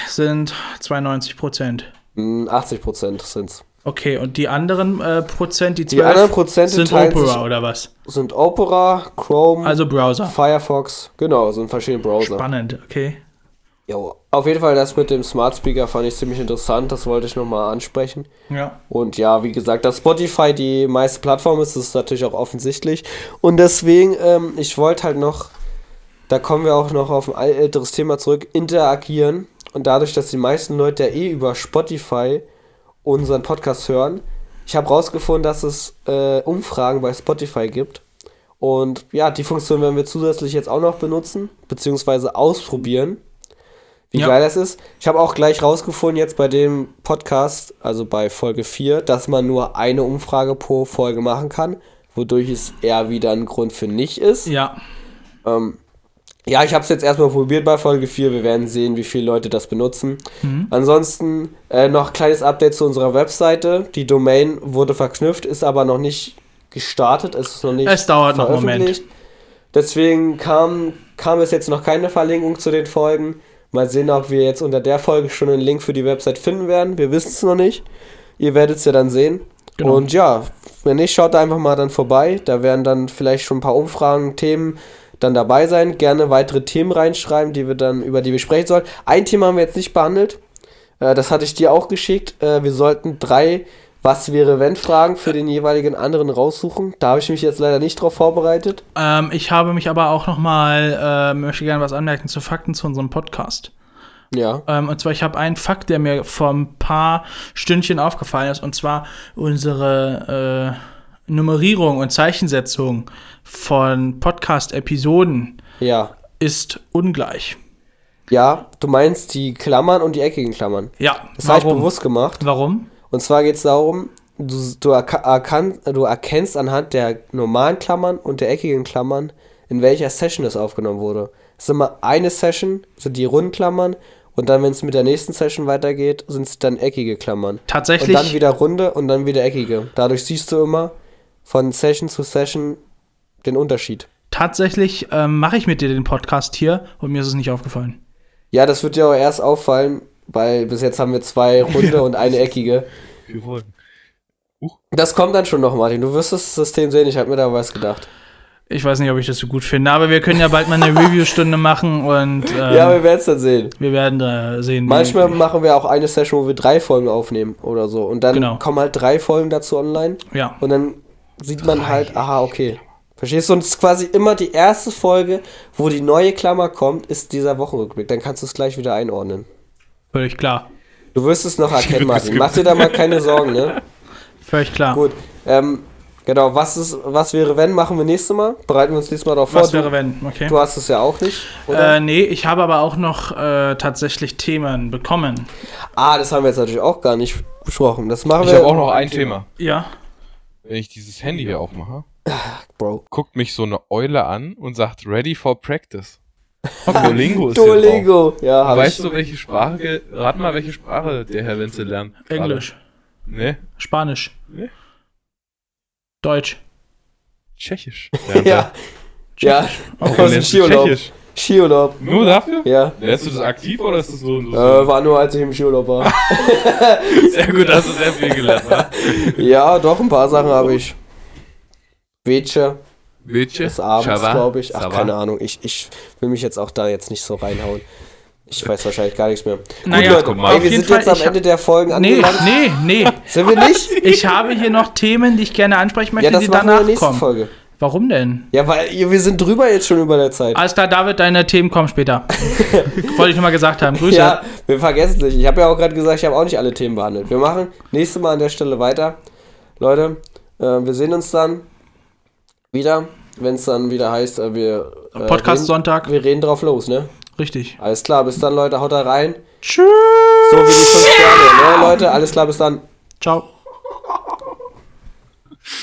sind 92 Prozent. Hm, 80 Prozent sind's. Okay, und die anderen äh, Prozent, die 12 Die anderen Prozente sind Opera sich- oder was? Sind Opera, Chrome, Also Browser. Firefox, genau, sind verschiedene Browser. Spannend, okay. Jo, auf jeden Fall das mit dem Smart Speaker fand ich ziemlich interessant, das wollte ich nochmal ansprechen. Ja. Und ja, wie gesagt, dass Spotify die meiste Plattform ist, ist natürlich auch offensichtlich. Und deswegen, ähm, ich wollte halt noch, da kommen wir auch noch auf ein älteres Thema zurück, interagieren. Und dadurch, dass die meisten Leute ja eh über Spotify unseren Podcast hören, ich habe rausgefunden, dass es äh, Umfragen bei Spotify gibt. Und ja, die Funktion werden wir zusätzlich jetzt auch noch benutzen, beziehungsweise ausprobieren. Wie Ja. geil das ist. Ich habe auch gleich rausgefunden, jetzt bei dem Podcast, also bei Folge 4, dass man nur eine Umfrage pro Folge machen kann, wodurch es eher wieder ein Grund für nicht ist. Ja. Ähm, ja, ich habe es jetzt erstmal probiert bei Folge 4. Wir werden sehen, wie viele Leute das benutzen. Ansonsten äh, noch ein kleines Update zu unserer Webseite. Die Domain wurde verknüpft, ist aber noch nicht gestartet. Es ist noch nicht Es dauert noch einen Moment. Deswegen kam, kam es jetzt noch keine Verlinkung zu den Folgen. Mal sehen, ob wir jetzt unter der Folge schon einen Link für die Website finden werden. Wir wissen es noch nicht. Ihr werdet es ja dann sehen. Genau. Und ja, wenn nicht, schaut da einfach mal dann vorbei. Da werden dann vielleicht schon ein paar Umfragen, Themen dann dabei sein. Gerne weitere Themen reinschreiben, die wir dann, über die wir sprechen sollen. Ein Thema haben wir jetzt nicht behandelt. Äh, das hatte ich dir auch geschickt. Äh, wir sollten drei Was wäre wenn Fragen für den jeweiligen anderen raussuchen. Da habe ich mich jetzt leider nicht drauf vorbereitet. Ähm, ich habe mich aber auch noch mal, äh, möchte gerne was anmerken zu Fakten zu unserem Podcast. Ja. Ähm, und zwar, ich habe einen Fakt, der mir vor ein paar Stündchen aufgefallen ist, und zwar unsere äh, Nummerierung und Zeichensetzung von Podcast-Episoden Ja. ist ungleich. Ja, du meinst die Klammern und die eckigen Klammern. Ja, Das habe ich bewusst gemacht. Warum? Und zwar geht es darum, du, du, erka- erkan du erkennst anhand der normalen Klammern und der eckigen Klammern, in welcher Session das aufgenommen wurde. Es ist immer eine Session, sind die runden Klammern, und dann, wenn es mit der nächsten Session weitergeht, sind es dann eckige Klammern. Tatsächlich. Und dann wieder runde und dann wieder eckige. Dadurch siehst du immer von Session zu Session den Unterschied. Tatsächlich ähm, mache ich mit dir den Podcast hier und mir ist es nicht aufgefallen. Ja, das wird dir auch erst auffallen, weil bis jetzt haben wir zwei runde und eine eckige. Vier Folgen. Das kommt dann schon noch, Martin. Du wirst das System sehen, ich habe mir da was gedacht. Ich weiß nicht, ob ich das so gut finde, aber wir können ja bald mal eine Review-Stunde machen und ähm, ja, wir werden es dann sehen. wir werden da sehen. wie- Manchmal machen wir auch eine Session, wo wir drei Folgen aufnehmen oder so. Und dann Genau. kommen halt drei Folgen dazu online. Ja, Und dann sieht man halt, aha, okay. Verstehst du? Und es ist quasi immer die erste Folge, wo die neue Klammer kommt, ist dieser Wochenrückblick. Dann kannst du es gleich wieder einordnen. Völlig klar. Du wirst es noch erkennen, Martin. Mach dir da mal keine Sorgen, ne? Völlig klar. Gut. Ähm, genau, was ist, was wäre, wenn, machen wir nächstes Mal. Bereiten wir uns nächstes Mal darauf vor. Was Du, wäre wenn? Okay. du hast es ja auch nicht, oder? Äh, nee, ich habe aber auch noch äh, tatsächlich Themen bekommen. ah, das haben wir jetzt natürlich auch gar nicht besprochen. Das machen Ich wir. habe auch noch ein Thema. Ja. Wenn ich dieses Handy hier aufmache, Bro. guckt mich so eine Eule an und sagt, ready for practice. Duolingo ist Duolingo. Ja, habe Weißt ich. du, welche Sprache, rat mal, welche Sprache der Herr Wenzel lernt? Englisch, Ne? Spanisch, Nee. Deutsch. Tschechisch. Ja. Ja. er. Aus dem Skiurlaub. Tschechisch? Skiurlaub. Nur dafür? Ja. Lernst du das aktiv oder ist das so? so Äh, war nur, als ich im Skiurlaub war. sehr gut, hast du sehr viel gelernt. Ne? ja, doch, ein paar Sachen habe ich. Wetsche Welche? des Abends, glaube ich. Ach, Sava? keine Ahnung. Ich, ich will mich jetzt auch da jetzt nicht so reinhauen. Ich weiß wahrscheinlich gar nichts mehr. Naja, Gut, Leute, guck mal. ey, wir sind jetzt Fall, am ich Ende der Folgen Nee, angelangt. nee, nee. Sind wir nicht? Ich habe hier noch Themen, die ich gerne ansprechen möchte, ja, das die machen wir in der danach nächsten kommen. Folge. Warum denn? Ja, weil wir sind drüber jetzt schon über der Zeit. Alles klar, David, deine Themen kommen später. Wollte ich nochmal gesagt haben. Grüße. Ja, wir vergessen es nicht. Ich habe ja auch gerade gesagt, ich habe auch nicht alle Themen behandelt. Wir machen nächstes Mal an der Stelle weiter. Leute, äh, wir sehen uns dann wieder, wenn es dann wieder heißt, äh, wir äh, Podcast reden, Sonntag. wir reden drauf los, ne? Richtig. Alles klar, bis dann, Leute, haut da rein. Tschüss. So wie die 5 Sterne, ne, Leute? Alles klar, bis dann. Ciao.